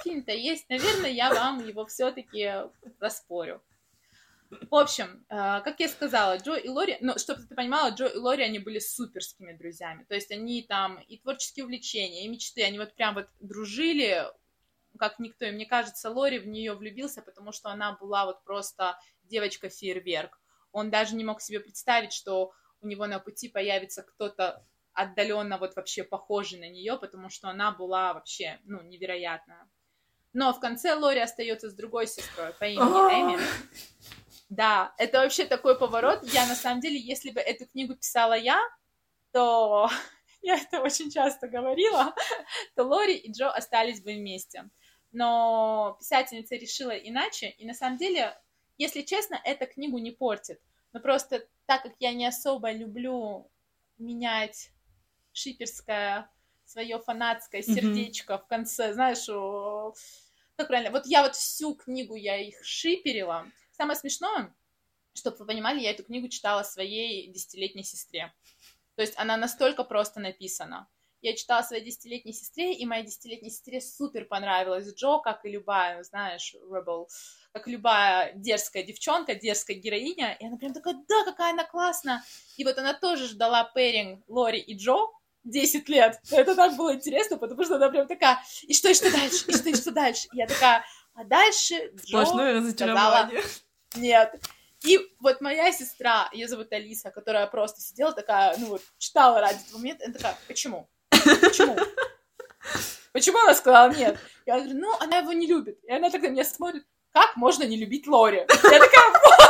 Фильм-то есть. Наверное, я вам его все-таки распорю. В общем, э, как я сказала, Джо и Лори, ну, чтобы ты понимала, Джо и Лори, они были суперскими друзьями. То есть они там и творческие увлечения, и мечты, они вот прям вот дружили, как никто. И мне кажется, Лори в нее влюбился, потому что она была вот просто девочка-фейерверк. Он даже не мог себе представить, что у него на пути появится кто-то отдаленно вот вообще похожий на нее, потому что она была вообще, ну, невероятная. Но в конце Лори остается с другой сестрой по имени Эми. Да, это вообще такой поворот. Я, на самом деле, если бы эту книгу писала я, то я это очень часто говорила, то Лори и Джо остались бы вместе но писательница решила иначе, и на самом деле, если честно, эта книгу не портит. Но просто так как я не особо люблю менять шиперское свое фанатское сердечко mm-hmm. в конце, знаешь, о... как правильно, вот я вот всю книгу, я их шиперила. Самое смешное, чтобы вы понимали, я эту книгу читала своей десятилетней сестре. То есть она настолько просто написана. Я читала своей десятилетней сестре, и моей десятилетней сестре супер понравилась Джо, как и любая, знаешь, Rebel, как любая дерзкая девчонка, дерзкая героиня, и она прям такая, да, какая она классная. И вот она тоже ждала пэринг Лори и Джо 10 лет. Это так было интересно, потому что она прям такая, и что, и что дальше, и что, и что дальше? И я такая, а дальше Джо сказала, нет. И вот моя сестра, ее зовут Алиса, которая просто сидела такая, ну вот, читала ради этого момента, она такая, почему? Почему? Почему она сказала нет? Я говорю, ну, она его не любит. И она тогда меня смотрит, как можно не любить Лори? Я такая, вот,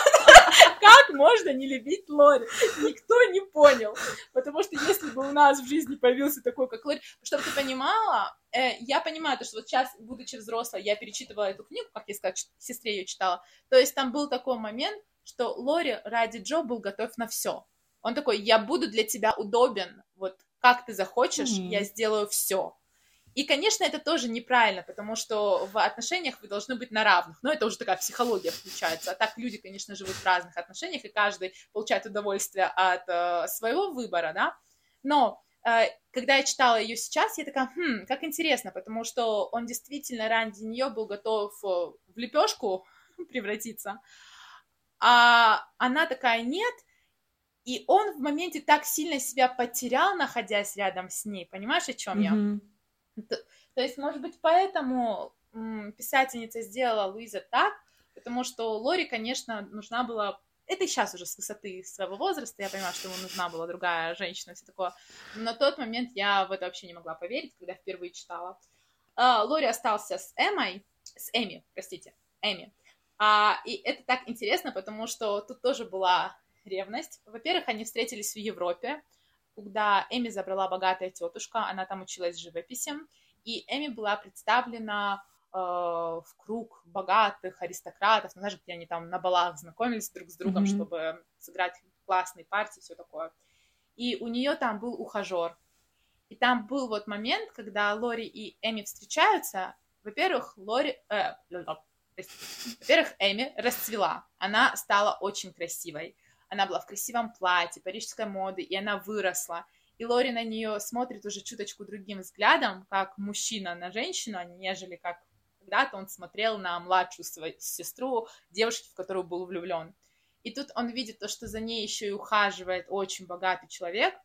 как можно не любить Лори? Никто не понял. Потому что если бы у нас в жизни появился такой, как Лори, чтобы ты понимала, э, я понимаю, то, что вот сейчас, будучи взрослой, я перечитывала эту книгу, как я сказала, сестре ее читала, то есть там был такой момент, что Лори ради Джо был готов на все. Он такой, я буду для тебя удобен, вот как ты захочешь, mm-hmm. я сделаю все. И, конечно, это тоже неправильно, потому что в отношениях вы должны быть на равных. Но это уже такая психология включается. А так люди, конечно, живут в разных отношениях, и каждый получает удовольствие от э, своего выбора, да. Но э, когда я читала ее сейчас, я такая, хм, как интересно, потому что он действительно ради нее был готов э, в лепешку превратиться. А она такая, нет, и он в моменте так сильно себя потерял, находясь рядом с ней. Понимаешь, о чем mm-hmm. я? То, то есть, может быть, поэтому м, писательница сделала Луиза так, потому что Лори, конечно, нужна была это сейчас уже с высоты своего возраста, я понимаю, что ему нужна была другая женщина, все такое. Но на тот момент я в это вообще не могла поверить, когда впервые читала. А, Лори остался с Эмой, с Эми, простите, Эми. А, и это так интересно, потому что тут тоже была ревность. Во-первых, они встретились в Европе, когда Эми забрала богатая тетушка, она там училась живописи, и Эми была представлена э, в круг богатых аристократов, ну, знаешь, где они там на балах знакомились друг с другом, mm-hmm. чтобы сыграть классные партии, все такое. И у нее там был ухажер. И там был вот момент, когда Лори и Эми встречаются. Во-первых, Лори... Э, во-первых, Эми расцвела. Она стала очень красивой. Она была в красивом платье, парижской моды, и она выросла. И Лори на нее смотрит уже чуточку другим взглядом, как мужчина на женщину, а нежели как когда-то он смотрел на младшую свою сестру, девушки, в которую был влюблен. И тут он видит то, что за ней еще и ухаживает очень богатый человек.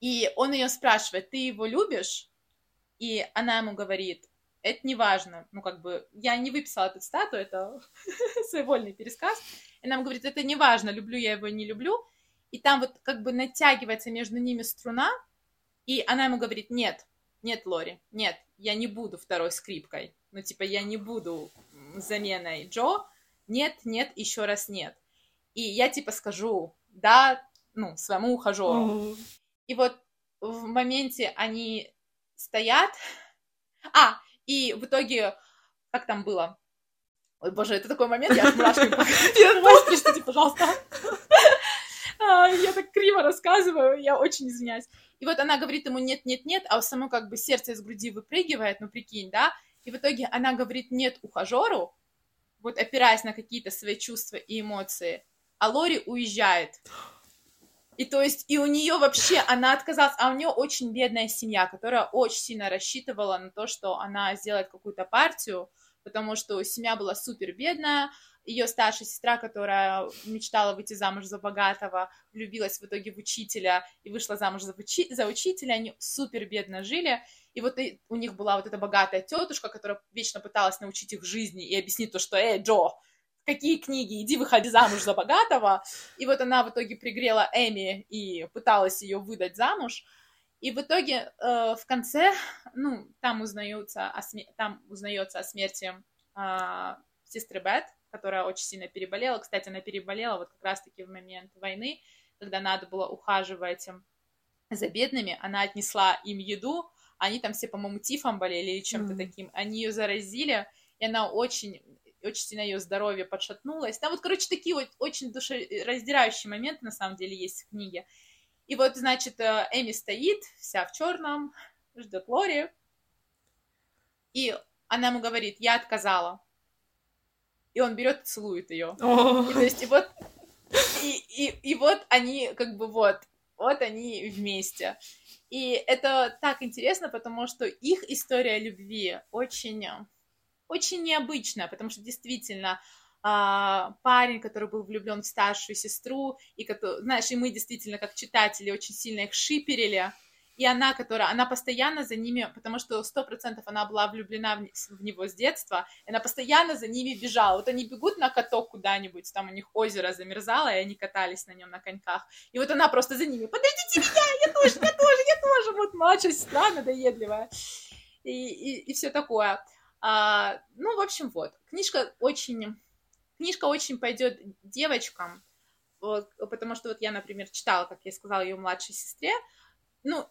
И он ее спрашивает, ты его любишь? И она ему говорит, это не важно, ну, как бы, я не выписала эту стату, это своевольный пересказ. И она ему говорит, это не важно, люблю я его, не люблю. И там вот как бы натягивается между ними струна, и она ему говорит, нет, нет, Лори, нет, я не буду второй скрипкой. Ну, типа, я не буду заменой Джо. Нет, нет, еще раз нет. И я, типа, скажу, да, ну, своему ухажеру. И вот в моменте они стоят. А, и в итоге, как там было? Ой, боже, это такой момент, я аж мурашками Простите, пожалуйста. Я так криво рассказываю, я очень извиняюсь. И вот она говорит ему нет, нет, нет, а у самой как бы сердце из груди выпрыгивает, ну прикинь, да? И в итоге она говорит нет ухажеру, вот опираясь на какие-то свои чувства и эмоции, а Лори уезжает. И то есть, и у нее вообще, она отказалась, а у нее очень бедная семья, которая очень сильно рассчитывала на то, что она сделает какую-то партию, потому что семья была супер бедная, ее старшая сестра, которая мечтала выйти замуж за богатого, влюбилась в итоге в учителя и вышла замуж за, учи- за учителя, они супер бедно жили, и вот у них была вот эта богатая тетушка, которая вечно пыталась научить их жизни и объяснить то, что, эй, Джо, какие книги, иди выходи замуж за богатого. И вот она в итоге пригрела Эми и пыталась ее выдать замуж. И в итоге э, в конце, ну, там узнается о, сме- там узнается о смерти э, сестры Бет, которая очень сильно переболела. Кстати, она переболела вот как раз-таки в момент войны, когда надо было ухаживать за бедными. Она отнесла им еду, они там все, по-моему, тифом болели или чем-то mm. таким. Они ее заразили, и она очень очень сильно ее здоровье подшатнулось. Там вот, короче, такие вот очень душераздирающие моменты, на самом деле, есть в книге. И вот, значит, э, Эми стоит, вся в черном, ждет Лори, и она ему говорит, я отказала. И он берет и целует ее. И, то есть, и вот, и, и, и вот они, как бы вот, вот они вместе. И это так интересно, потому что их история любви очень очень необычно, потому что действительно а, парень, который был влюблен в старшую сестру, и, знаешь, и мы действительно, как читатели, очень сильно их шиперили, и она, которая, она постоянно за ними, потому что сто процентов она была влюблена в, в него с детства, и она постоянно за ними бежала. Вот они бегут на каток куда-нибудь, там у них озеро замерзало, и они катались на нем на коньках. И вот она просто за ними, подождите меня, я тоже, я тоже, я тоже, вот младшая сестра надоедливая. И, и, и все такое. А, ну, в общем, вот. Книжка очень... Книжка очень пойдет девочкам, вот, потому что вот я, например, читала, как я сказала, ее младшей сестре. Ну,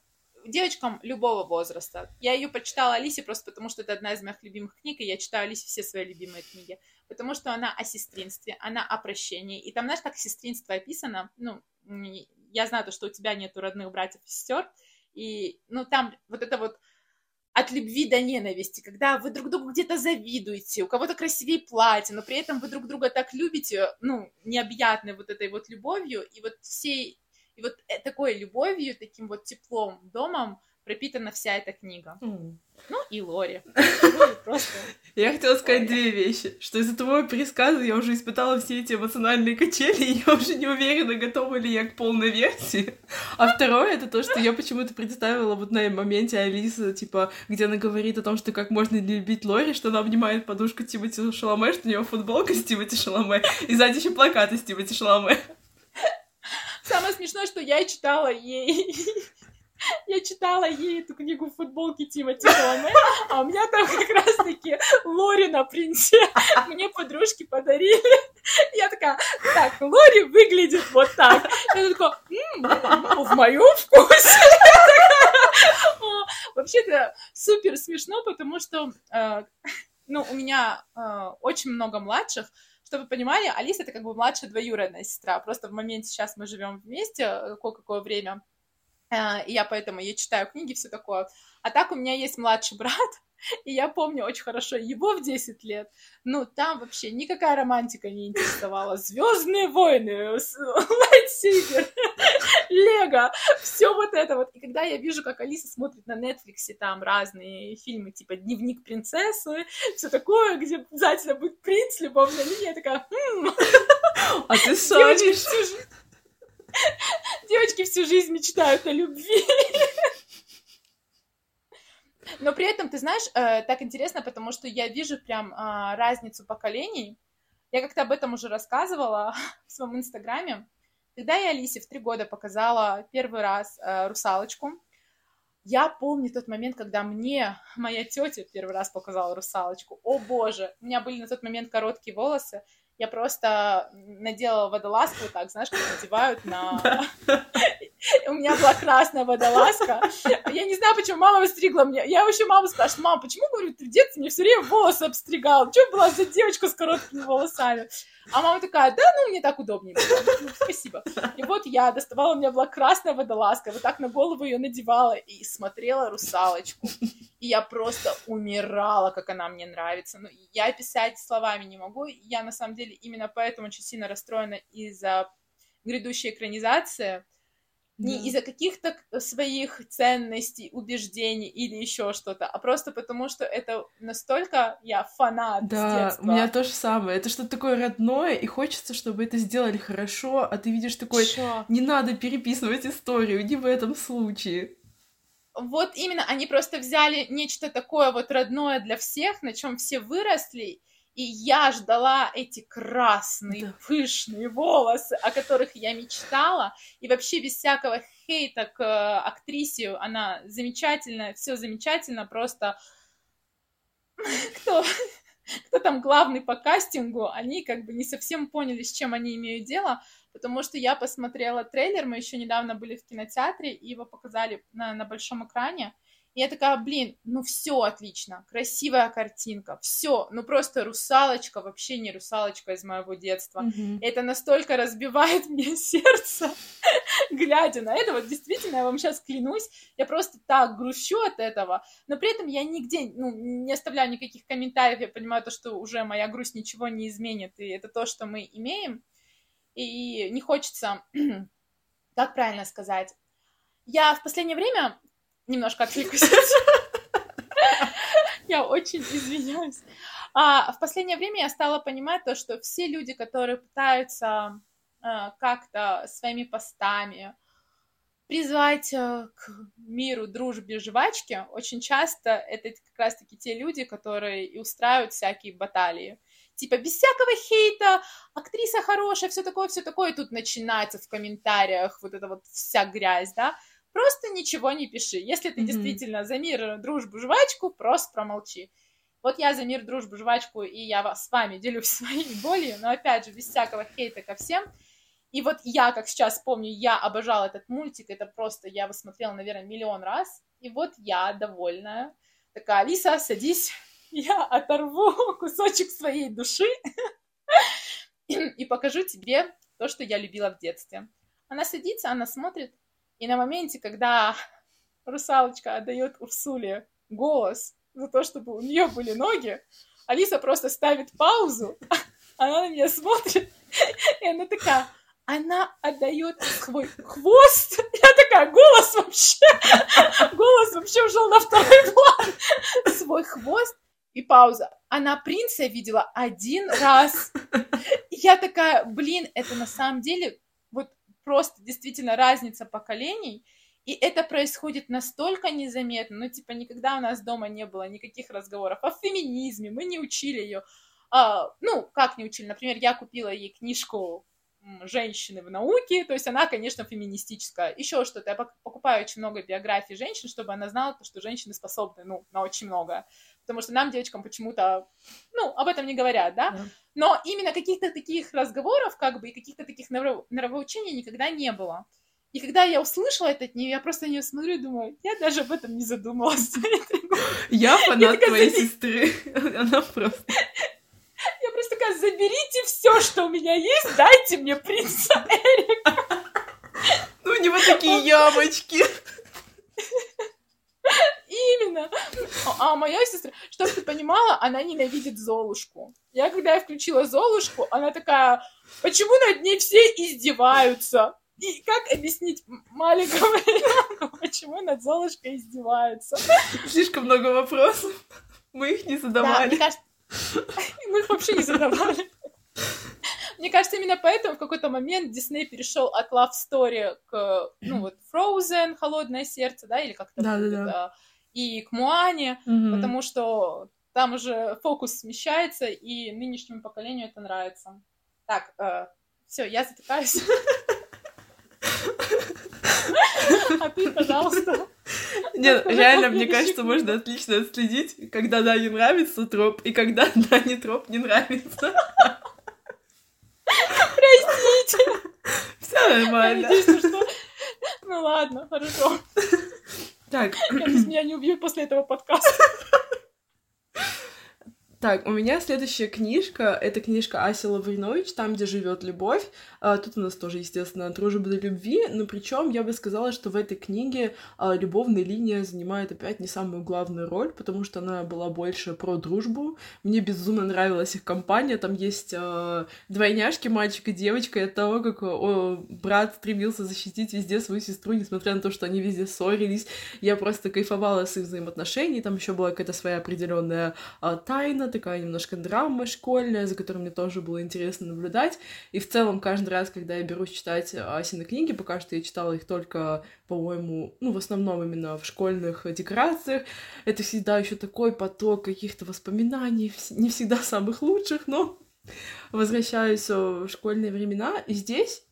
девочкам любого возраста. Я ее прочитала Алисе просто потому, что это одна из моих любимых книг, и я читаю Алисе все свои любимые книги. Потому что она о сестринстве, она о прощении. И там, знаешь, как сестринство описано, ну, я знаю то, что у тебя нету родных братьев и сестер, и, ну, там вот это вот от любви до ненависти, когда вы друг другу где-то завидуете, у кого-то красивее платье, но при этом вы друг друга так любите, ну, необъятной вот этой вот любовью, и вот всей, и вот э, такой любовью, таким вот теплом, домом пропитана вся эта книга. Mm. Ну и Лори. Я хотела сказать две вещи. Что из-за твоего пересказа я уже испытала все эти эмоциональные качели, и я уже не уверена, готова ли я к полной версии. А второе, это то, что я почему-то представила вот на моменте Алисы, типа, где она говорит о том, что как можно не любить Лори, что она обнимает подушку Тимати Шаломе, что у нее футболка с Тимати Шаломе, и сзади еще плакаты с Тимати Шаломе. Самое смешное, что я читала ей я читала ей эту книгу в футболке Тимати Шаломе, а у меня там как раз-таки Лори на принте. Мне подружки подарили. Я такая, так, Лори выглядит вот так. Я такая, в моем вкусе. Вообще это супер смешно, потому что э, ну, у меня э, очень много младших, чтобы вы понимали, Алиса это как бы младшая двоюродная сестра. Просто в моменте сейчас мы живем вместе, э, какое-какое время. Э, и я поэтому я читаю книги, все такое. А так у меня есть младший брат, и я помню очень хорошо его в 10 лет. Ну, там вообще никакая романтика не интересовала. Звездные войны, лайтсейбер, Лего, все вот это вот. И когда я вижу, как Алиса смотрит на Netflix, там разные фильмы, типа «Дневник принцессы», все такое, где обязательно будет принц, любовная линия, я такая, хм. А ты садишь. Девочки всю жизнь мечтают о любви. Но при этом, ты знаешь, э, так интересно, потому что я вижу прям э, разницу поколений. Я как-то об этом уже рассказывала в своем инстаграме. Когда я Алисе в три года показала первый раз э, русалочку, я помню тот момент, когда мне моя тетя первый раз показала русалочку. О боже, у меня были на тот момент короткие волосы, я просто надела водолазку, так, знаешь, как надевают на... У меня была красная водолазка. Я не знаю, почему мама стригла мне. Я вообще маму спрашиваю, мам, почему, говорю, ты в детстве мне все время волосы обстригал? Что была за девочка с короткими волосами? А мама такая, да, ну, мне так удобнее было. Ну, спасибо. И вот я доставала, у меня была красная водолазка, вот так на голову ее надевала и смотрела русалочку. И я просто умирала, как она мне нравится. Ну, я описать словами не могу. Я, на самом деле, именно поэтому очень сильно расстроена из-за грядущей экранизации, не да. из-за каких-то своих ценностей, убеждений или еще что-то, а просто потому, что это настолько я фанат Да, у меня то же самое. Это что-то такое родное, и хочется, чтобы это сделали хорошо, а ты видишь такой, Шо? не надо переписывать историю, не в этом случае. Вот именно, они просто взяли нечто такое вот родное для всех, на чем все выросли, и я ждала эти красные, да. пышные волосы, о которых я мечтала. И вообще без всякого хейта к э, актрисе, она замечательная, все замечательно, просто кто, кто там главный по кастингу, они как бы не совсем поняли, с чем они имеют дело, потому что я посмотрела трейлер, мы еще недавно были в кинотеатре, и его показали на, на большом экране, и я такая, блин, ну все отлично, красивая картинка, все, ну просто русалочка, вообще не русалочка из моего детства. Mm-hmm. Это настолько разбивает мне сердце, глядя на это. Вот действительно, я вам сейчас клянусь, я просто так грущу от этого, но при этом я нигде ну, не оставляю никаких комментариев, я понимаю то, что уже моя грусть ничего не изменит, и это то, что мы имеем. И не хочется, как правильно сказать, я в последнее время немножко отвлекусь. Я очень извиняюсь. А, в последнее время я стала понимать то, что все люди, которые пытаются а, как-то своими постами призвать а, к миру, дружбе, жвачке, очень часто это как раз-таки те люди, которые и устраивают всякие баталии. Типа, без всякого хейта, актриса хорошая, все такое, все такое, и тут начинается в комментариях вот эта вот вся грязь, да, Просто ничего не пиши. Если ты mm-hmm. действительно за мир, дружбу, жвачку, просто промолчи. Вот я за мир, дружбу, жвачку, и я с вами делюсь своей болью, но опять же, без всякого хейта ко всем. И вот я, как сейчас помню, я обожала этот мультик, это просто, я его смотрела, наверное, миллион раз, и вот я довольная. Такая, Алиса, садись, я оторву кусочек своей души и покажу тебе то, что я любила в детстве. Она садится, она смотрит, и на моменте, когда русалочка отдает Урсуле голос за то, чтобы у нее были ноги, Алиса просто ставит паузу, она на меня смотрит, и она такая, она отдает свой хвост. Я такая, голос вообще, голос вообще ушел на второй план. Свой хвост и пауза. Она принца видела один раз. Я такая, блин, это на самом деле просто действительно разница поколений, и это происходит настолько незаметно, ну, типа, никогда у нас дома не было никаких разговоров о феминизме, мы не учили ее. А, ну, как не учили? Например, я купила ей книжку женщины в науке, то есть она, конечно, феминистическая. Еще что-то. Я покупаю очень много биографий женщин, чтобы она знала, что женщины способны, ну, на очень многое потому что нам, девочкам, почему-то, ну, об этом не говорят, да, yeah. но именно каких-то таких разговоров, как бы, и каких-то таких нрав... нравоучений никогда не было. И когда я услышала это от нее, я просто на нее смотрю и думаю, я даже об этом не задумалась. Я фанат твоей сестры. Она просто... Я просто такая, заберите все, что у меня есть, дайте мне принца Эрика. Ну, у него такие ямочки. Именно. А, моя сестра, чтобы ты понимала, она ненавидит Золушку. Я когда я включила Золушку, она такая, почему над ней все издеваются? И как объяснить маленькому ребенку, почему над Золушкой издеваются? Слишком много вопросов. Мы их не задавали. Да, мне кажется, мы их вообще не задавали. Мне кажется, именно поэтому в какой-то момент Дисней перешел от Love Story к, ну вот, Frozen, Холодное сердце, да, или как-то да, да, да. И к Муане, Мгм. потому что там уже фокус смещается, и нынешнему поколению это нравится. Так, все, я затыкаюсь. А ты, пожалуйста. Нет, реально, мне кажется, можно отлично отследить, когда Дане нравится троп, и когда Дане троп не нравится. Простите. Все нормально. Ну ладно, хорошо. Так, Надеюсь, меня не убьют после этого подкаста. Так, у меня следующая книжка. Это книжка Аси Лавринович, «Там, где живет любовь». А, тут у нас тоже, естественно, дружба до любви, но причем я бы сказала, что в этой книге а, любовная линия занимает опять не самую главную роль, потому что она была больше про дружбу. Мне безумно нравилась их компания. Там есть а, двойняшки, мальчик и девочка, и от того, как о, брат стремился защитить везде свою сестру, несмотря на то, что они везде ссорились. Я просто кайфовала с их взаимоотношений. Там еще была какая-то своя определенная а, тайна, такая немножко драма школьная, за которой мне тоже было интересно наблюдать. И в целом каждый раз, когда я берусь читать Асины книги, пока что я читала их только, по-моему, ну, в основном именно в школьных декорациях, это всегда еще такой поток каких-то воспоминаний, не всегда самых лучших, но возвращаюсь э, в школьные времена, и здесь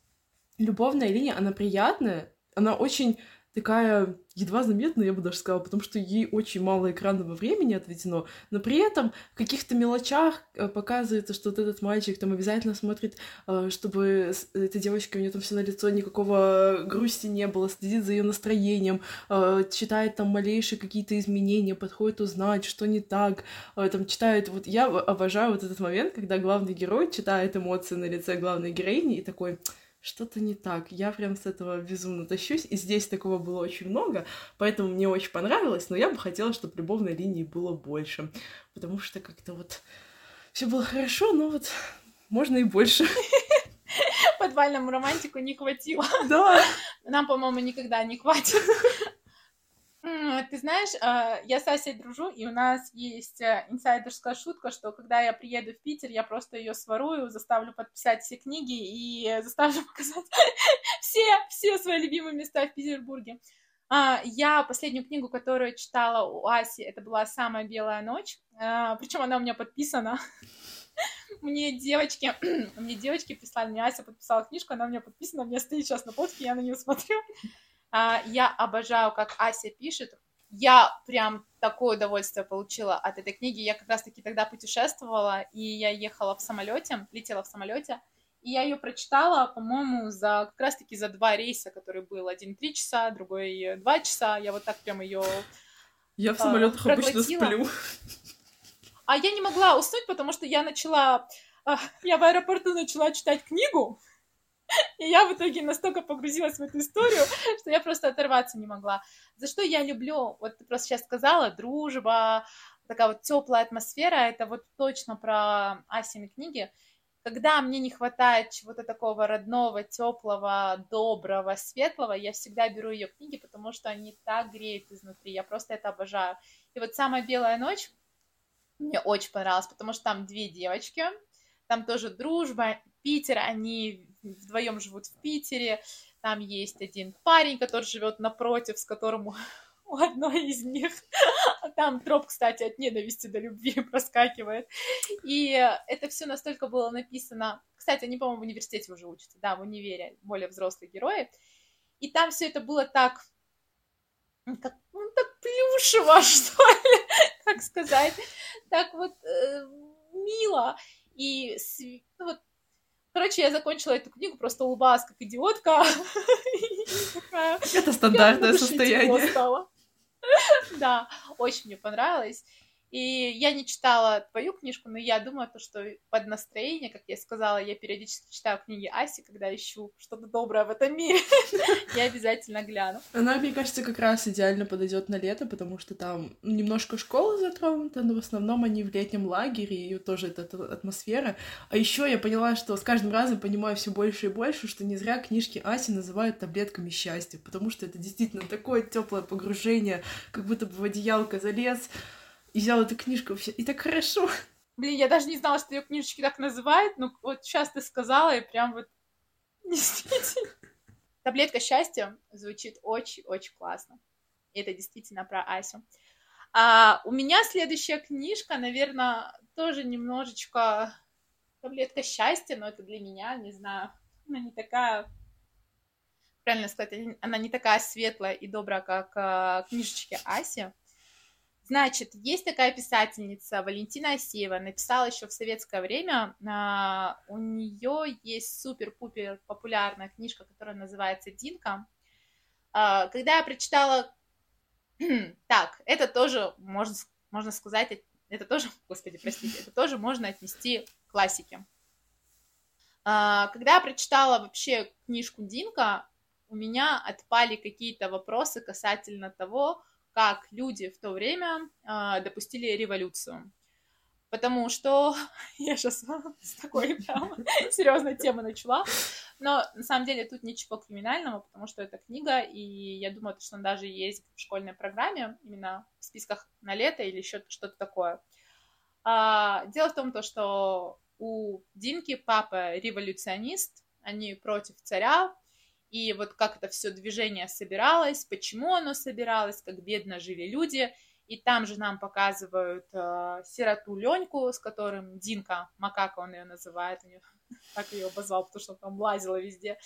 любовная линия, она приятная, она очень такая едва заметная, я бы даже сказала, потому что ей очень мало экранного времени отведено, но при этом в каких-то мелочах э, показывается, что вот этот мальчик там обязательно смотрит, э, чтобы эта девочка, у нее там все на лицо, никакого грусти не было, следит за ее настроением, э, читает там малейшие какие-то изменения, подходит узнать, что не так, там читает, вот я обожаю вот этот момент, когда главный герой читает эмоции на лице главной героини и такой, что-то не так. Я прям с этого безумно тащусь, и здесь такого было очень много, поэтому мне очень понравилось, но я бы хотела, чтобы любовной линии было больше, потому что как-то вот все было хорошо, но вот можно и больше. Подвальному романтику не хватило. Да. Нам, по-моему, никогда не хватит. Ты знаешь, э, я с Асей дружу, и у нас есть э, инсайдерская шутка, что когда я приеду в Питер, я просто ее сворую, заставлю подписать все книги и заставлю показать все, все свои любимые места в Петербурге. А, Я последнюю книгу, которую читала у Аси, это была «Самая белая ночь», причем она у меня подписана. Мне девочки, мне девочки прислали, мне Ася подписала книжку, она у меня подписана, у меня стоит сейчас на полке, я на нее смотрю. А, Я обожаю, как Ася пишет. Я прям такое удовольствие получила от этой книги. Я как раз-таки тогда путешествовала, и я ехала в самолете, летела в самолете, и я ее прочитала, по-моему, за как раз-таки за два рейса, который был один три часа, другой два часа. Я вот так прям ее Я в А, самолетах обычно сплю. А я не могла уснуть, потому что я начала... а, Я в аэропорту начала читать книгу, и я в итоге настолько погрузилась в эту историю, что я просто оторваться не могла. За что я люблю, вот ты просто сейчас сказала, дружба, такая вот теплая атмосфера, это вот точно про Асины книги. Когда мне не хватает чего-то такого родного, теплого, доброго, светлого, я всегда беру ее книги, потому что они так греют изнутри. Я просто это обожаю. И вот самая белая ночь мне очень понравилось, потому что там две девочки, там тоже дружба, Питер, они вдвоем живут в Питере, там есть один парень, который живет напротив, с которым у- одной из них, а там троп, кстати, от ненависти до любви проскакивает. И это все настолько было написано. Кстати, они, по-моему, в университете уже учатся, да, в универе, более взрослые герои. И там все это было так, как, ну, так плюшево, что ли, как сказать, так вот э, мило. И ну, вот, короче, я закончила эту книгу, просто улыбалась как идиотка. Это стандартное состояние. Да, очень мне понравилось. И я не читала твою книжку, но я думаю, то, что под настроение, как я сказала, я периодически читаю книги Аси, когда ищу что-то доброе в этом мире. Я обязательно гляну. Она, мне кажется, как раз идеально подойдет на лето, потому что там немножко школа затронута, но в основном они в летнем лагере, и тоже эта ат- атмосфера. А еще я поняла, что с каждым разом понимаю все больше и больше, что не зря книжки Аси называют таблетками счастья, потому что это действительно такое теплое погружение, как будто бы в одеялко залез и взял эту книжку, и так хорошо. Блин, я даже не знала, что ее книжечки так называют, но вот сейчас ты сказала, и прям вот действительно. Таблетка счастья звучит очень-очень классно. И это действительно про Асю. А у меня следующая книжка, наверное, тоже немножечко таблетка счастья, но это для меня, не знаю, она не такая, правильно сказать, она не такая светлая и добрая, как э, книжечки Аси. Значит, есть такая писательница Валентина Асеева, написала еще в советское время. А, у нее есть супер-пупер популярная книжка, которая называется Динка. А, когда я прочитала... так, это тоже, можно, можно сказать, это тоже, господи, простите, это тоже можно отнести к классике. А, когда я прочитала вообще книжку Динка, у меня отпали какие-то вопросы касательно того, как люди в то время э, допустили революцию. Потому что я сейчас с такой прям серьезной темы начала. Но на самом деле тут ничего криминального, потому что это книга, и я думаю, что она даже есть в школьной программе, именно в списках на лето или еще что-то такое. А, дело в том, то, что у Динки папа революционист, они против царя, и вот как это все движение собиралось, почему оно собиралось, как бедно жили люди. И там же нам показывают э, сироту Леньку, с которым Динка, Макака он ее называет, так ее обозвал, потому что он там лазила везде.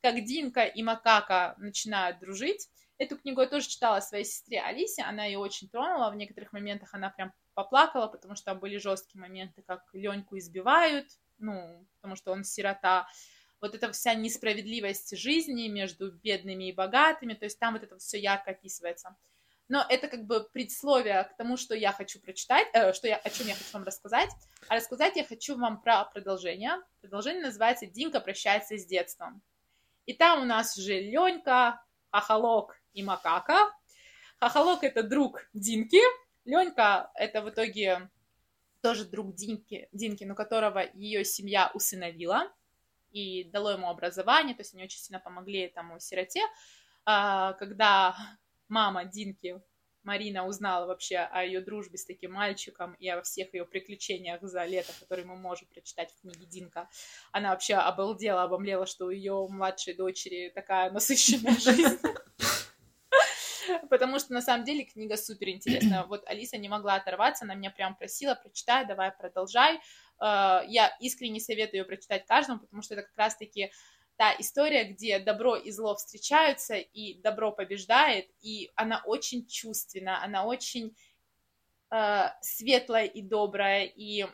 Как Динка и Макака начинают дружить. Эту книгу я тоже читала своей сестре Алисе, она ее очень тронула, в некоторых моментах она прям поплакала, потому что там были жесткие моменты, как Леньку избивают, ну, потому что он сирота, вот эта вся несправедливость жизни между бедными и богатыми, то есть там вот это все ярко описывается. Но это как бы предсловие к тому, что я хочу прочитать, э, что я, о чем я хочу вам рассказать. А рассказать я хочу вам про продолжение. Продолжение называется «Динка прощается с детством». И там у нас же Ленька, Хахалок и Макака. Хахалок — это друг Динки. Ленька — это в итоге тоже друг Динки, Динки, но которого ее семья усыновила и дало ему образование, то есть они очень сильно помогли этому сироте. А, когда мама Динки, Марина, узнала вообще о ее дружбе с таким мальчиком и о всех ее приключениях за лето, которые мы можем прочитать в книге Динка, она вообще обалдела, обомлела, что у ее младшей дочери такая насыщенная жизнь. Потому что на самом деле книга супер интересная. Вот Алиса не могла оторваться, она меня прям просила, прочитай, давай продолжай. Э, я искренне советую ее прочитать каждому, потому что это как раз-таки та история, где добро и зло встречаются, и добро побеждает, и она очень чувственна, она очень э, светлая и добрая, и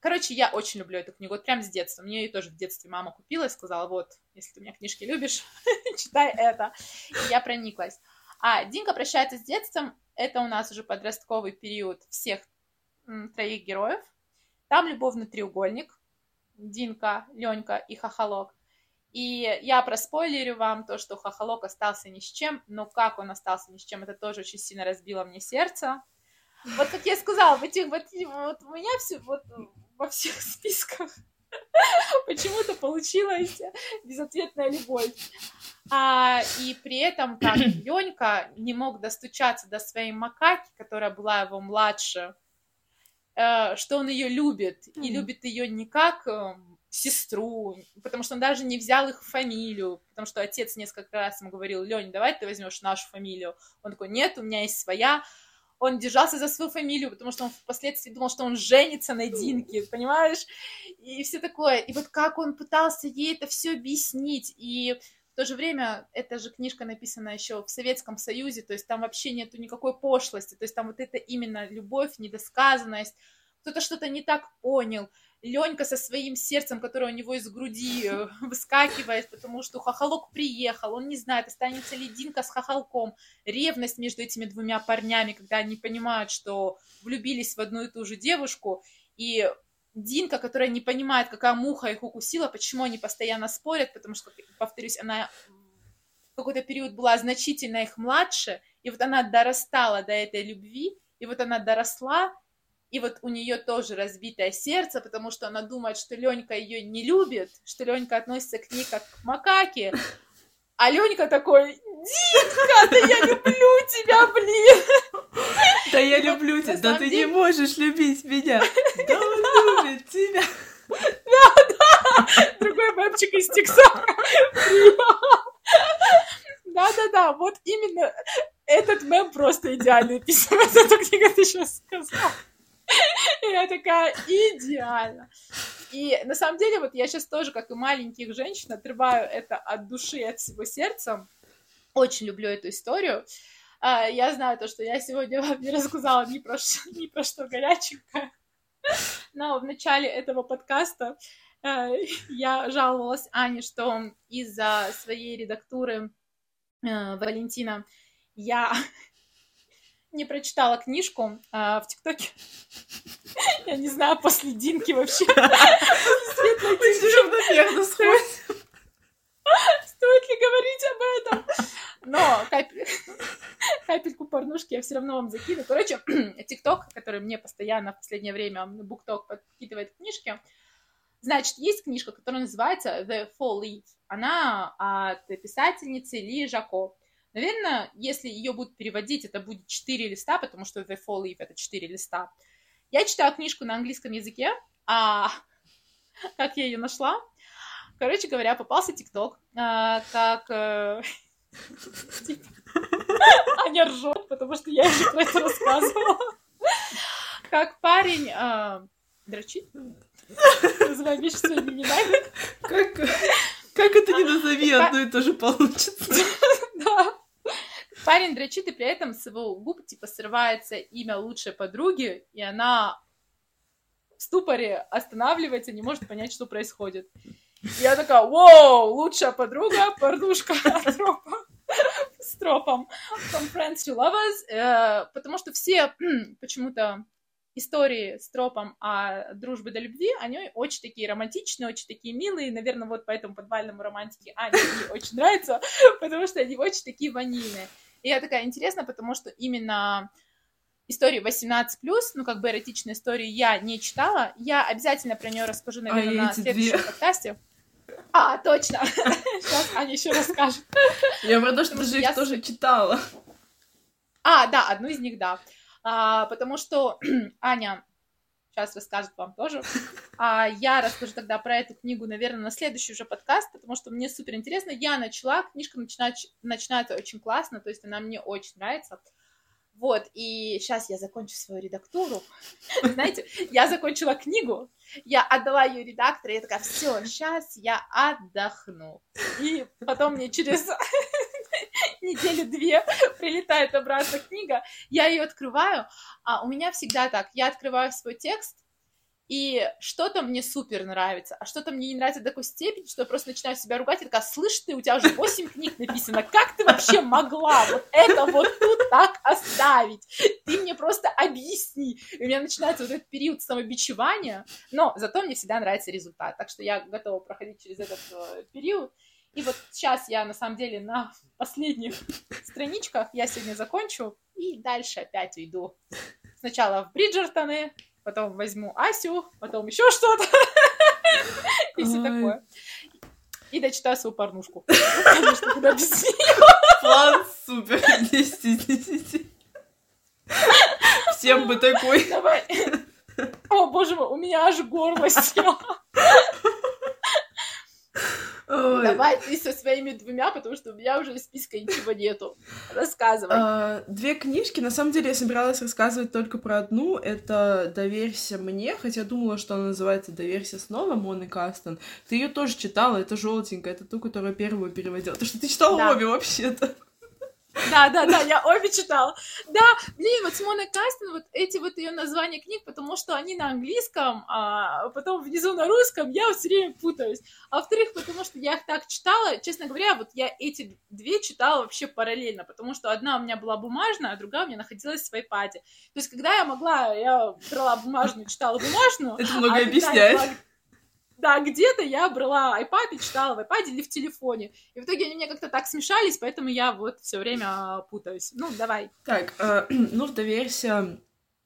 Короче, я очень люблю эту книгу, вот прям с детства. Мне ее тоже в детстве мама купила и сказала, вот, если ты у меня книжки любишь, читай это. И я прониклась. А Динка прощается с детством. Это у нас уже подростковый период всех троих героев. Там любовный треугольник. Динка, Ленька и Хохолок. И я проспойлерю вам то, что Хохолок остался ни с чем, но как он остался ни с чем, это тоже очень сильно разбило мне сердце. Вот как я сказала, в этих, вот, вот у меня все, вот во всех списках почему-то получилась безответная любовь. А, и при этом, как Ленька не мог достучаться до своей макаки, которая была его младше, Э, что он ее любит, mm-hmm. и любит ее не как э, сестру, потому что он даже не взял их фамилию, потому что отец несколько раз ему говорил, Лень, давай ты возьмешь нашу фамилию. Он такой, нет, у меня есть своя. Он держался за свою фамилию, потому что он впоследствии думал, что он женится на Динке, понимаешь? И все такое. И вот как он пытался ей это все объяснить, и в то же время эта же книжка написана еще в Советском Союзе, то есть там вообще нету никакой пошлости, то есть там вот это именно любовь, недосказанность, кто-то что-то не так понял. Ленька со своим сердцем, которое у него из груди э, выскакивает, потому что хохолок приехал, он не знает, останется ли Динка с хохолком. Ревность между этими двумя парнями, когда они понимают, что влюбились в одну и ту же девушку, и Динка, которая не понимает, какая муха их укусила, почему они постоянно спорят, потому что, повторюсь, она в какой-то период была значительно их младше, и вот она дорастала до этой любви, и вот она доросла, и вот у нее тоже разбитое сердце, потому что она думает, что Ленька ее не любит, что Ленька относится к ней как к макаке. А Ленька такой, Динка, да я люблю тебя, блин. Да я люблю тебя, да ты не можешь любить меня. Да он любит тебя. Да, да, другой мальчик из Тиксока. Да-да-да, вот именно этот мем просто идеально описывает эту книгу, ты сейчас сказал. Я такая, идеально. И на самом деле, вот я сейчас тоже, как и маленьких женщин, отрываю это от души, от всего сердца. Очень люблю эту историю. А, я знаю то, что я сегодня вам не рассказала ни про, ни про что горяченькое. Но в начале этого подкаста э, я жаловалась Ане, что из-за своей редактуры э, Валентина я не прочитала книжку а, в ТикТоке. Я не знаю, после Динки вообще. Стоит ли говорить об этом? Но капель... капельку порнушки я все равно вам закину. Короче, ТикТок, который мне постоянно в последнее время букток подкидывает книжки, Значит, есть книжка, которая называется The Fall Leaf. Она от писательницы Ли Жако. Наверное, если ее будут переводить, это будет 4 листа, потому что The Fall Leaf — это 4 листа. Я читала книжку на английском языке, а как я ее нашла? Короче говоря, попался ТикТок, а, как... Э, Аня ржет, потому что я уже про это рассказывала. Как парень а, дрочит, называем вещи своими именами. Как, как это не назови, одно и то же получится. Да. Парень дрочит, и при этом с его губ, типа, срывается имя лучшей подруги, и она в ступоре останавливается, не может понять, что происходит. Я такая, вау, лучшая подруга, порнушка тропа, с тропом From Friends to Lovers, э, потому что все почему-то истории с тропом о дружбе до любви, они очень такие романтичные, очень такие милые, наверное, вот поэтому подвальному романтике Ане очень нравится, потому что они очень такие ванильные. И я такая, интересно, потому что именно историю 18+, ну, как бы эротичную историю я не читала. Я обязательно про нее расскажу, наверное, а на следующем две. подкасте. А, точно. Сейчас Аня еще расскажет. Я про то, что ты же их тоже читала. А, да, одну из них, да. А, потому что Аня сейчас расскажет вам тоже. А я расскажу тогда про эту книгу, наверное, на следующий уже подкаст, потому что мне супер интересно. Я начала, книжка начинает, начинается очень классно, то есть она мне очень нравится. Вот, и сейчас я закончу свою редактуру. Знаете, я закончила книгу, я отдала ее редактору, и я такая, все, сейчас я отдохну. И потом мне через неделю-две прилетает обратно книга, я ее открываю, а у меня всегда так, я открываю свой текст, и что-то мне супер нравится, а что-то мне не нравится до такой степени, что я просто начинаю себя ругать, и такая, слышь ты, у тебя уже 8 книг написано, как ты вообще могла вот это вот тут так оставить? Ты мне просто объясни. И у меня начинается вот этот период самобичевания, но зато мне всегда нравится результат, так что я готова проходить через этот э, период. И вот сейчас я, на самом деле, на последних страничках я сегодня закончу, и дальше опять уйду. Сначала в Бриджертоны, потом возьму Асю, потом еще что-то. И все такое. И дочитаю свою порнушку. План супер. 10 из 10. Всем бы такой. Давай. О, боже мой, у меня аж горло село. Давай ты со своими двумя, потому что у меня уже из списка ничего нету. Рассказывай. А, две книжки. На самом деле я собиралась рассказывать только про одну. Это «Доверься мне», хотя думала, что она называется «Доверься снова» Моны Кастон. Ты ее тоже читала, это желтенькая, это ту, которую первую переводила. То что ты читала обе вообще-то. Да, да, да, я обе читала. Да, блин, вот Симона Кастин, вот эти вот ее названия книг, потому что они на английском, а потом внизу на русском, я все время путаюсь. А во-вторых, потому что я их так читала, честно говоря, вот я эти две читала вообще параллельно, потому что одна у меня была бумажная, а другая у меня находилась в iPad. То есть, когда я могла, я брала бумажную, читала бумажную. Это много а объясняет. Да, где-то я брала iPad и читала в iPad или в телефоне. И в итоге они мне как-то так смешались, поэтому я вот все время путаюсь. Ну, давай. Так, э, ну, доверься.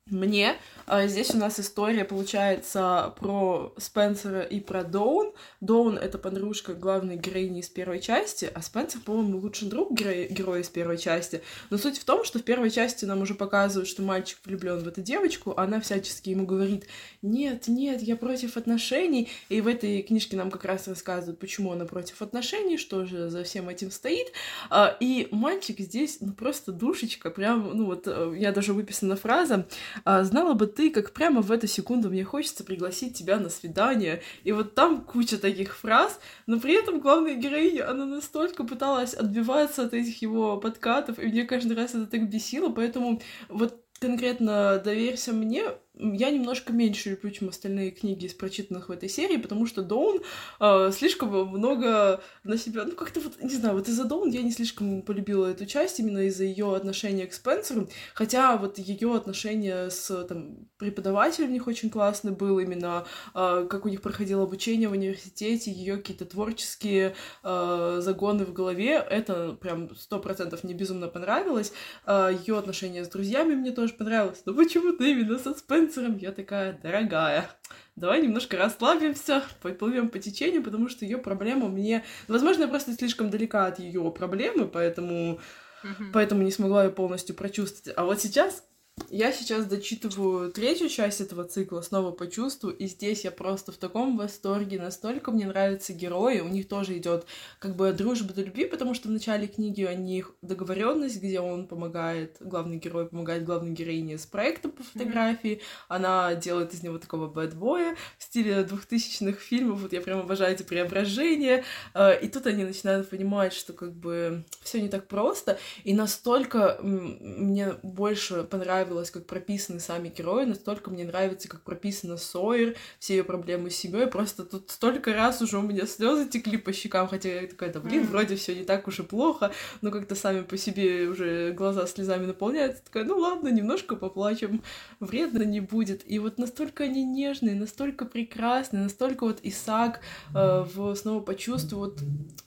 Мне. А здесь у нас история получается про Спенсера и про Доун. Доун — это подружка главной героини из первой части, а Спенсер, по-моему, лучший друг героя, героя из первой части. Но суть в том, что в первой части нам уже показывают, что мальчик влюблен в эту девочку, а она всячески ему говорит «Нет, нет, я против отношений». И в этой книжке нам как раз рассказывают, почему она против отношений, что же за всем этим стоит. А, и мальчик здесь, ну, просто душечка, прям, ну, вот, э, я даже выписана фраза а, знала бы ты, как прямо в эту секунду мне хочется пригласить тебя на свидание. И вот там куча таких фраз, но при этом главная героиня, она настолько пыталась отбиваться от этих его подкатов, и мне каждый раз это так бесило, поэтому вот конкретно «Доверься мне» я немножко меньше люблю, чем остальные книги из прочитанных в этой серии, потому что Доун э, слишком много на себя, ну как-то вот, не знаю, вот из-за Доун я не слишком полюбила эту часть, именно из-за ее отношения к Спенсеру, хотя вот ее отношения с там, преподавателем у них очень классно было, именно э, как у них проходило обучение в университете, ее какие-то творческие э, загоны в голове, это прям сто процентов мне безумно понравилось, э, ее отношения с друзьями мне тоже понравилось, но почему-то именно со Спенсером инфлюенсером, я такая, дорогая, давай немножко расслабимся, поплывем по течению, потому что ее проблема мне... Возможно, я просто слишком далека от ее проблемы, поэтому... Mm-hmm. Поэтому не смогла ее полностью прочувствовать. А вот сейчас я сейчас дочитываю третью часть этого цикла «Снова по чувству», и здесь я просто в таком восторге, настолько мне нравятся герои, у них тоже идет как бы дружба до любви, потому что в начале книги у них договоренность, где он помогает, главный герой помогает главной героине с проектом по фотографии, mm-hmm. она делает из него такого бэтбоя в стиле двухтысячных фильмов, вот я прям обожаю эти преображения, э, и тут они начинают понимать, что как бы все не так просто, и настолько мне больше понравилось нравилось, как прописаны сами герои, настолько мне нравится, как прописана Сойер, все ее проблемы с семьей. Просто тут столько раз уже у меня слезы текли по щекам, хотя я такая, да блин, вроде все не так уж и плохо, но как-то сами по себе уже глаза слезами наполняются. Такая, ну ладно, немножко поплачем, вредно не будет. И вот настолько они нежные, настолько прекрасные, настолько вот Исаак э, в снова почувствовал, вот,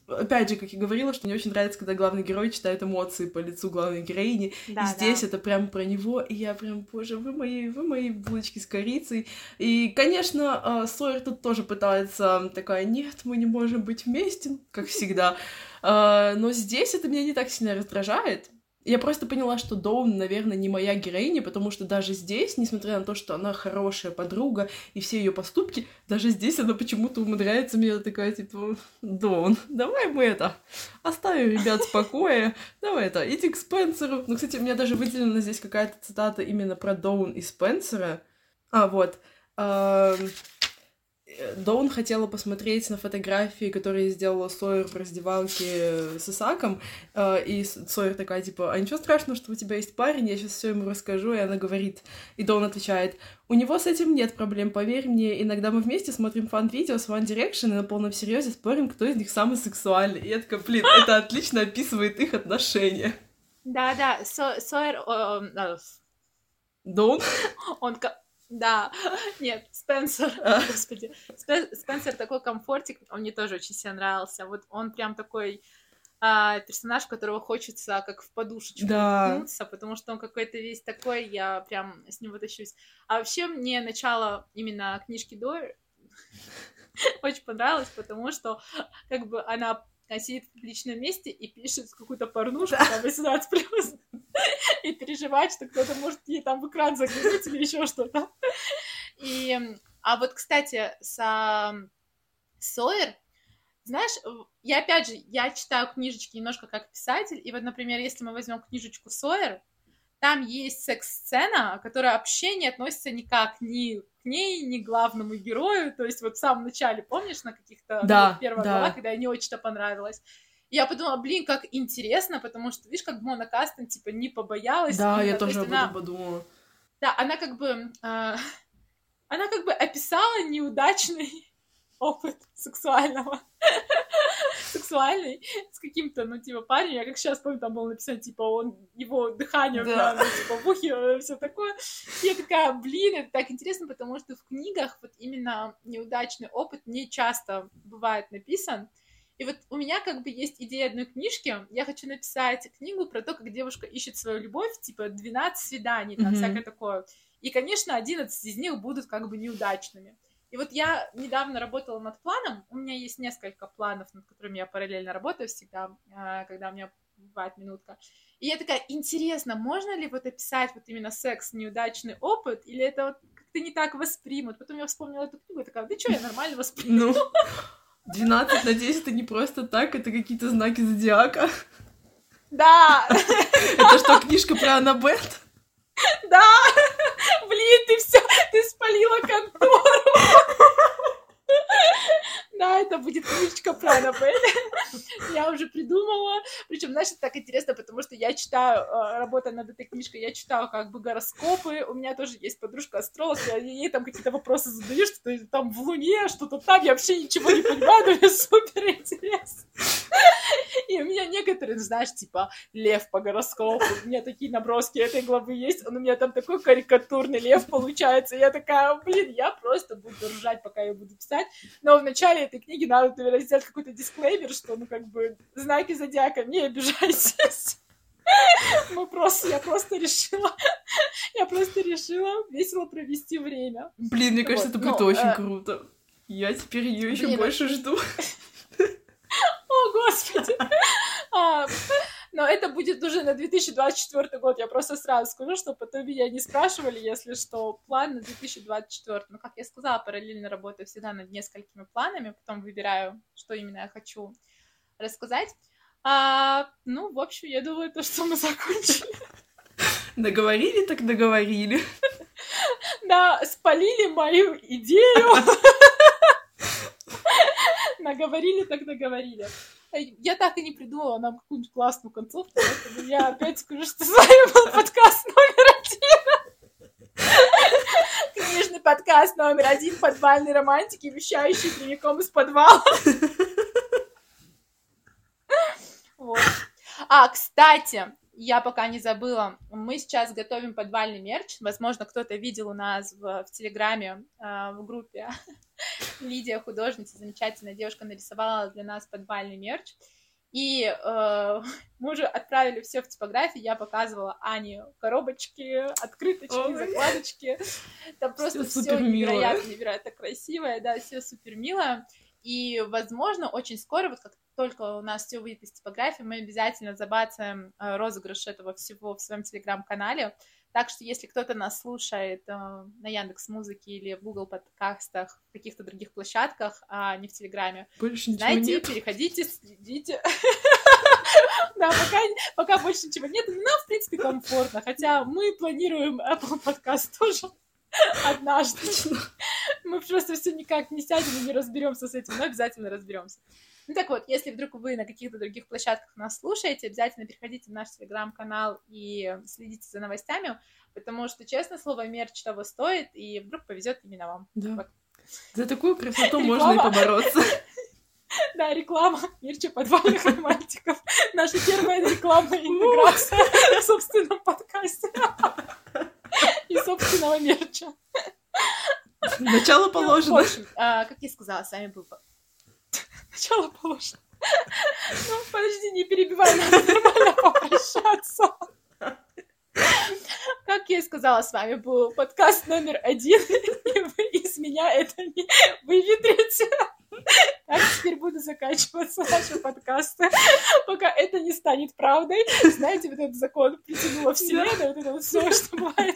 опять же, как я говорила, что мне очень нравится, когда главный герой читает эмоции по лицу главной героини, да, и здесь да. это прям про него, и я прям, боже, вы мои, вы мои булочки с корицей. И, конечно, а, Сойер тут тоже пытается такая, нет, мы не можем быть вместе, как всегда. А, но здесь это меня не так сильно раздражает, я просто поняла, что Доун, наверное, не моя героиня, потому что даже здесь, несмотря на то, что она хорошая подруга и все ее поступки, даже здесь она почему-то умудряется мне такая, типа, Доун, давай мы это, оставим ребят в покое, давай это, иди к Спенсеру. Ну, кстати, у меня даже выделена здесь какая-то цитата именно про Доун и Спенсера. А, вот. Доун хотела посмотреть на фотографии, которые сделала Сойер в раздевалке с Исаком, э, и Сойер такая, типа, а ничего страшного, что у тебя есть парень, я сейчас все ему расскажу, и она говорит, и Доун отвечает, у него с этим нет проблем, поверь мне, иногда мы вместе смотрим фан-видео с One Direction и на полном серьезе спорим, кто из них самый сексуальный. И я такая, блин, это отлично описывает их отношения. Да-да, Сойер... Доун? Он да, нет, Спенсер, а. господи, Спенсер такой комфортик, он мне тоже очень себе нравился. Вот он прям такой а, персонаж, которого хочется как в подушечку да. уткнуться, потому что он какой-то весь такой, я прям с ним вытащусь. А вообще мне начало именно книжки до очень понравилось, потому что как бы она сидит в публичном месте и пишет какую-то порнушку, там, 18 плюс, и переживает, что кто-то может ей там в экран заглянуть или еще что-то. И, а вот, кстати, с Сойер, знаешь, я опять же, я читаю книжечки немножко как писатель, и вот, например, если мы возьмем книжечку Сойер, там есть секс-сцена, которая вообще не относится никак ни к ней, ни к главному герою. То есть вот в самом начале, помнишь, на каких-то да, ну, первых да. глава, когда ей не очень-то понравилось. я подумала, блин, как интересно, потому что, видишь, как Мона Кастен, типа, не побоялась. Да, я тоже об этом подумала. Да, она как бы... Э, она как бы описала неудачный опыт сексуального сексуальный с каким-то, ну, типа, парень, я как сейчас помню, там было написано, типа, он, его дыхание, да. ну, типа, в ухе, э, все такое. И я такая, блин, это так интересно, потому что в книгах вот именно неудачный опыт не часто бывает написан. И вот у меня как бы есть идея одной книжки. Я хочу написать книгу про то, как девушка ищет свою любовь, типа 12 свиданий, там mm-hmm. всякое такое. И, конечно, 11 из них будут как бы неудачными. И вот я недавно работала над планом, у меня есть несколько планов, над которыми я параллельно работаю всегда, а, когда у меня бывает минутка. И я такая, интересно, можно ли вот описать вот именно секс неудачный опыт, или это вот как-то не так воспримут? Потом я вспомнила эту книгу и такая, да что, я нормально восприму. Ну, 12 на 10 это не просто так, это какие-то знаки зодиака. Да! Это что, книжка про Аннабет? Да! Блин, ты все, ты спалила контору! Да, это будет книжечка про Аннабель. Я уже придумала. Причем, знаешь, это так интересно, потому что я читаю, э, работая над этой книжкой, я читаю как бы гороскопы. У меня тоже есть подружка-астролог, я ей там какие-то вопросы задаю, что там в Луне, что-то там, я вообще ничего не понимаю, но мне супер интересно. И у меня некоторые, знаешь, типа, лев по гороскопу, у меня такие наброски этой главы есть, он у меня там такой карикатурный лев получается. Я такая, блин, я просто буду ржать, пока я буду писать. Но вначале этой книги надо, наверное, сделать какой-то дисклеймер, что, ну, как бы, знаки зодиака, не обижайтесь. Мы просто, я просто решила, я просто решила весело провести время. Блин, мне кажется, вот, это будет но, очень э... круто. Я теперь ее еще больше жду. О, господи! Но это будет уже на 2024 год. Я просто сразу скажу, что потом меня не спрашивали, если что, план на 2024. Ну, как я сказала, параллельно работаю всегда над несколькими планами, потом выбираю, что именно я хочу рассказать. А, ну, в общем, я думаю, то, что мы закончили. Договорили, так договорили. Да, спалили мою идею. Наговорили, так наговорили. Я так и не придумала нам какую-нибудь классную концовку, поэтому я опять скажу, что с вами был подкаст номер один. Книжный подкаст номер один подвальной романтики, вещающий прямиком из подвала. Вот. А, кстати, я пока не забыла, мы сейчас готовим подвальный мерч. Возможно, кто-то видел у нас в, в Телеграме, э, в группе. Лидия, художница, замечательная девушка, нарисовала для нас подвальный мерч. И э, мы уже отправили все в типографии. Я показывала Ане коробочки, открыточки, Ой. закладочки. Там просто все, все невероятно, невероятно красивое, да, все супер милое. И, возможно, очень скоро, вот как только у нас все выйдет из типографии, мы обязательно забацаем э, розыгрыш этого всего в своем телеграм-канале. Так что, если кто-то нас слушает э, на Яндекс Музыке или в Google подкастах, в каких-то других площадках, а не в Телеграме, больше знаете, нет. переходите, следите. Да, пока, пока больше ничего нет, но нам, в принципе, комфортно. Хотя мы планируем Apple подкаст тоже однажды. Мы просто все никак не сядем и не разберемся с этим, но обязательно разберемся. Ну так вот, если вдруг вы на каких-то других площадках нас слушаете, обязательно переходите в наш телеграм-канал и следите за новостями, потому что, честно слово, мерч того стоит, и вдруг повезет именно вам. Да. Вот. За такую красоту можно и побороться. Да, реклама мерча подвальных романтиков. Наша первая рекламная интеграция в собственном подкасте. И собственного мерча. Начало положено. Ну, общем, а, как я сказала, с вами был Начало положено. Ну, подожди, не перебивай, надо нормально попрощаться. Как я и сказала, с вами был подкаст номер один, и вы из меня это не выветрите. Так теперь буду заканчиваться наши подкасты, пока это не станет правдой. Знаете, вот этот закон притянула вселенную, вот это вот все, что бывает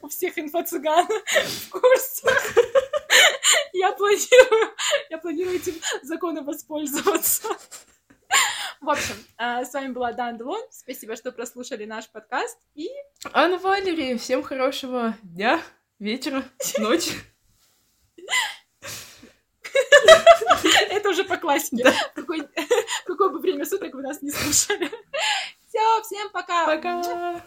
у всех инфо-цыган в курсе. Я планирую, я планирую этим законом воспользоваться. В общем, а, с вами была Дан Делон. Спасибо, что прослушали наш подкаст. И... Анна Валерия, всем хорошего дня, вечера, ночи. Это уже по классике. Какое бы время суток вы нас не слушали. Все, всем пока. Пока.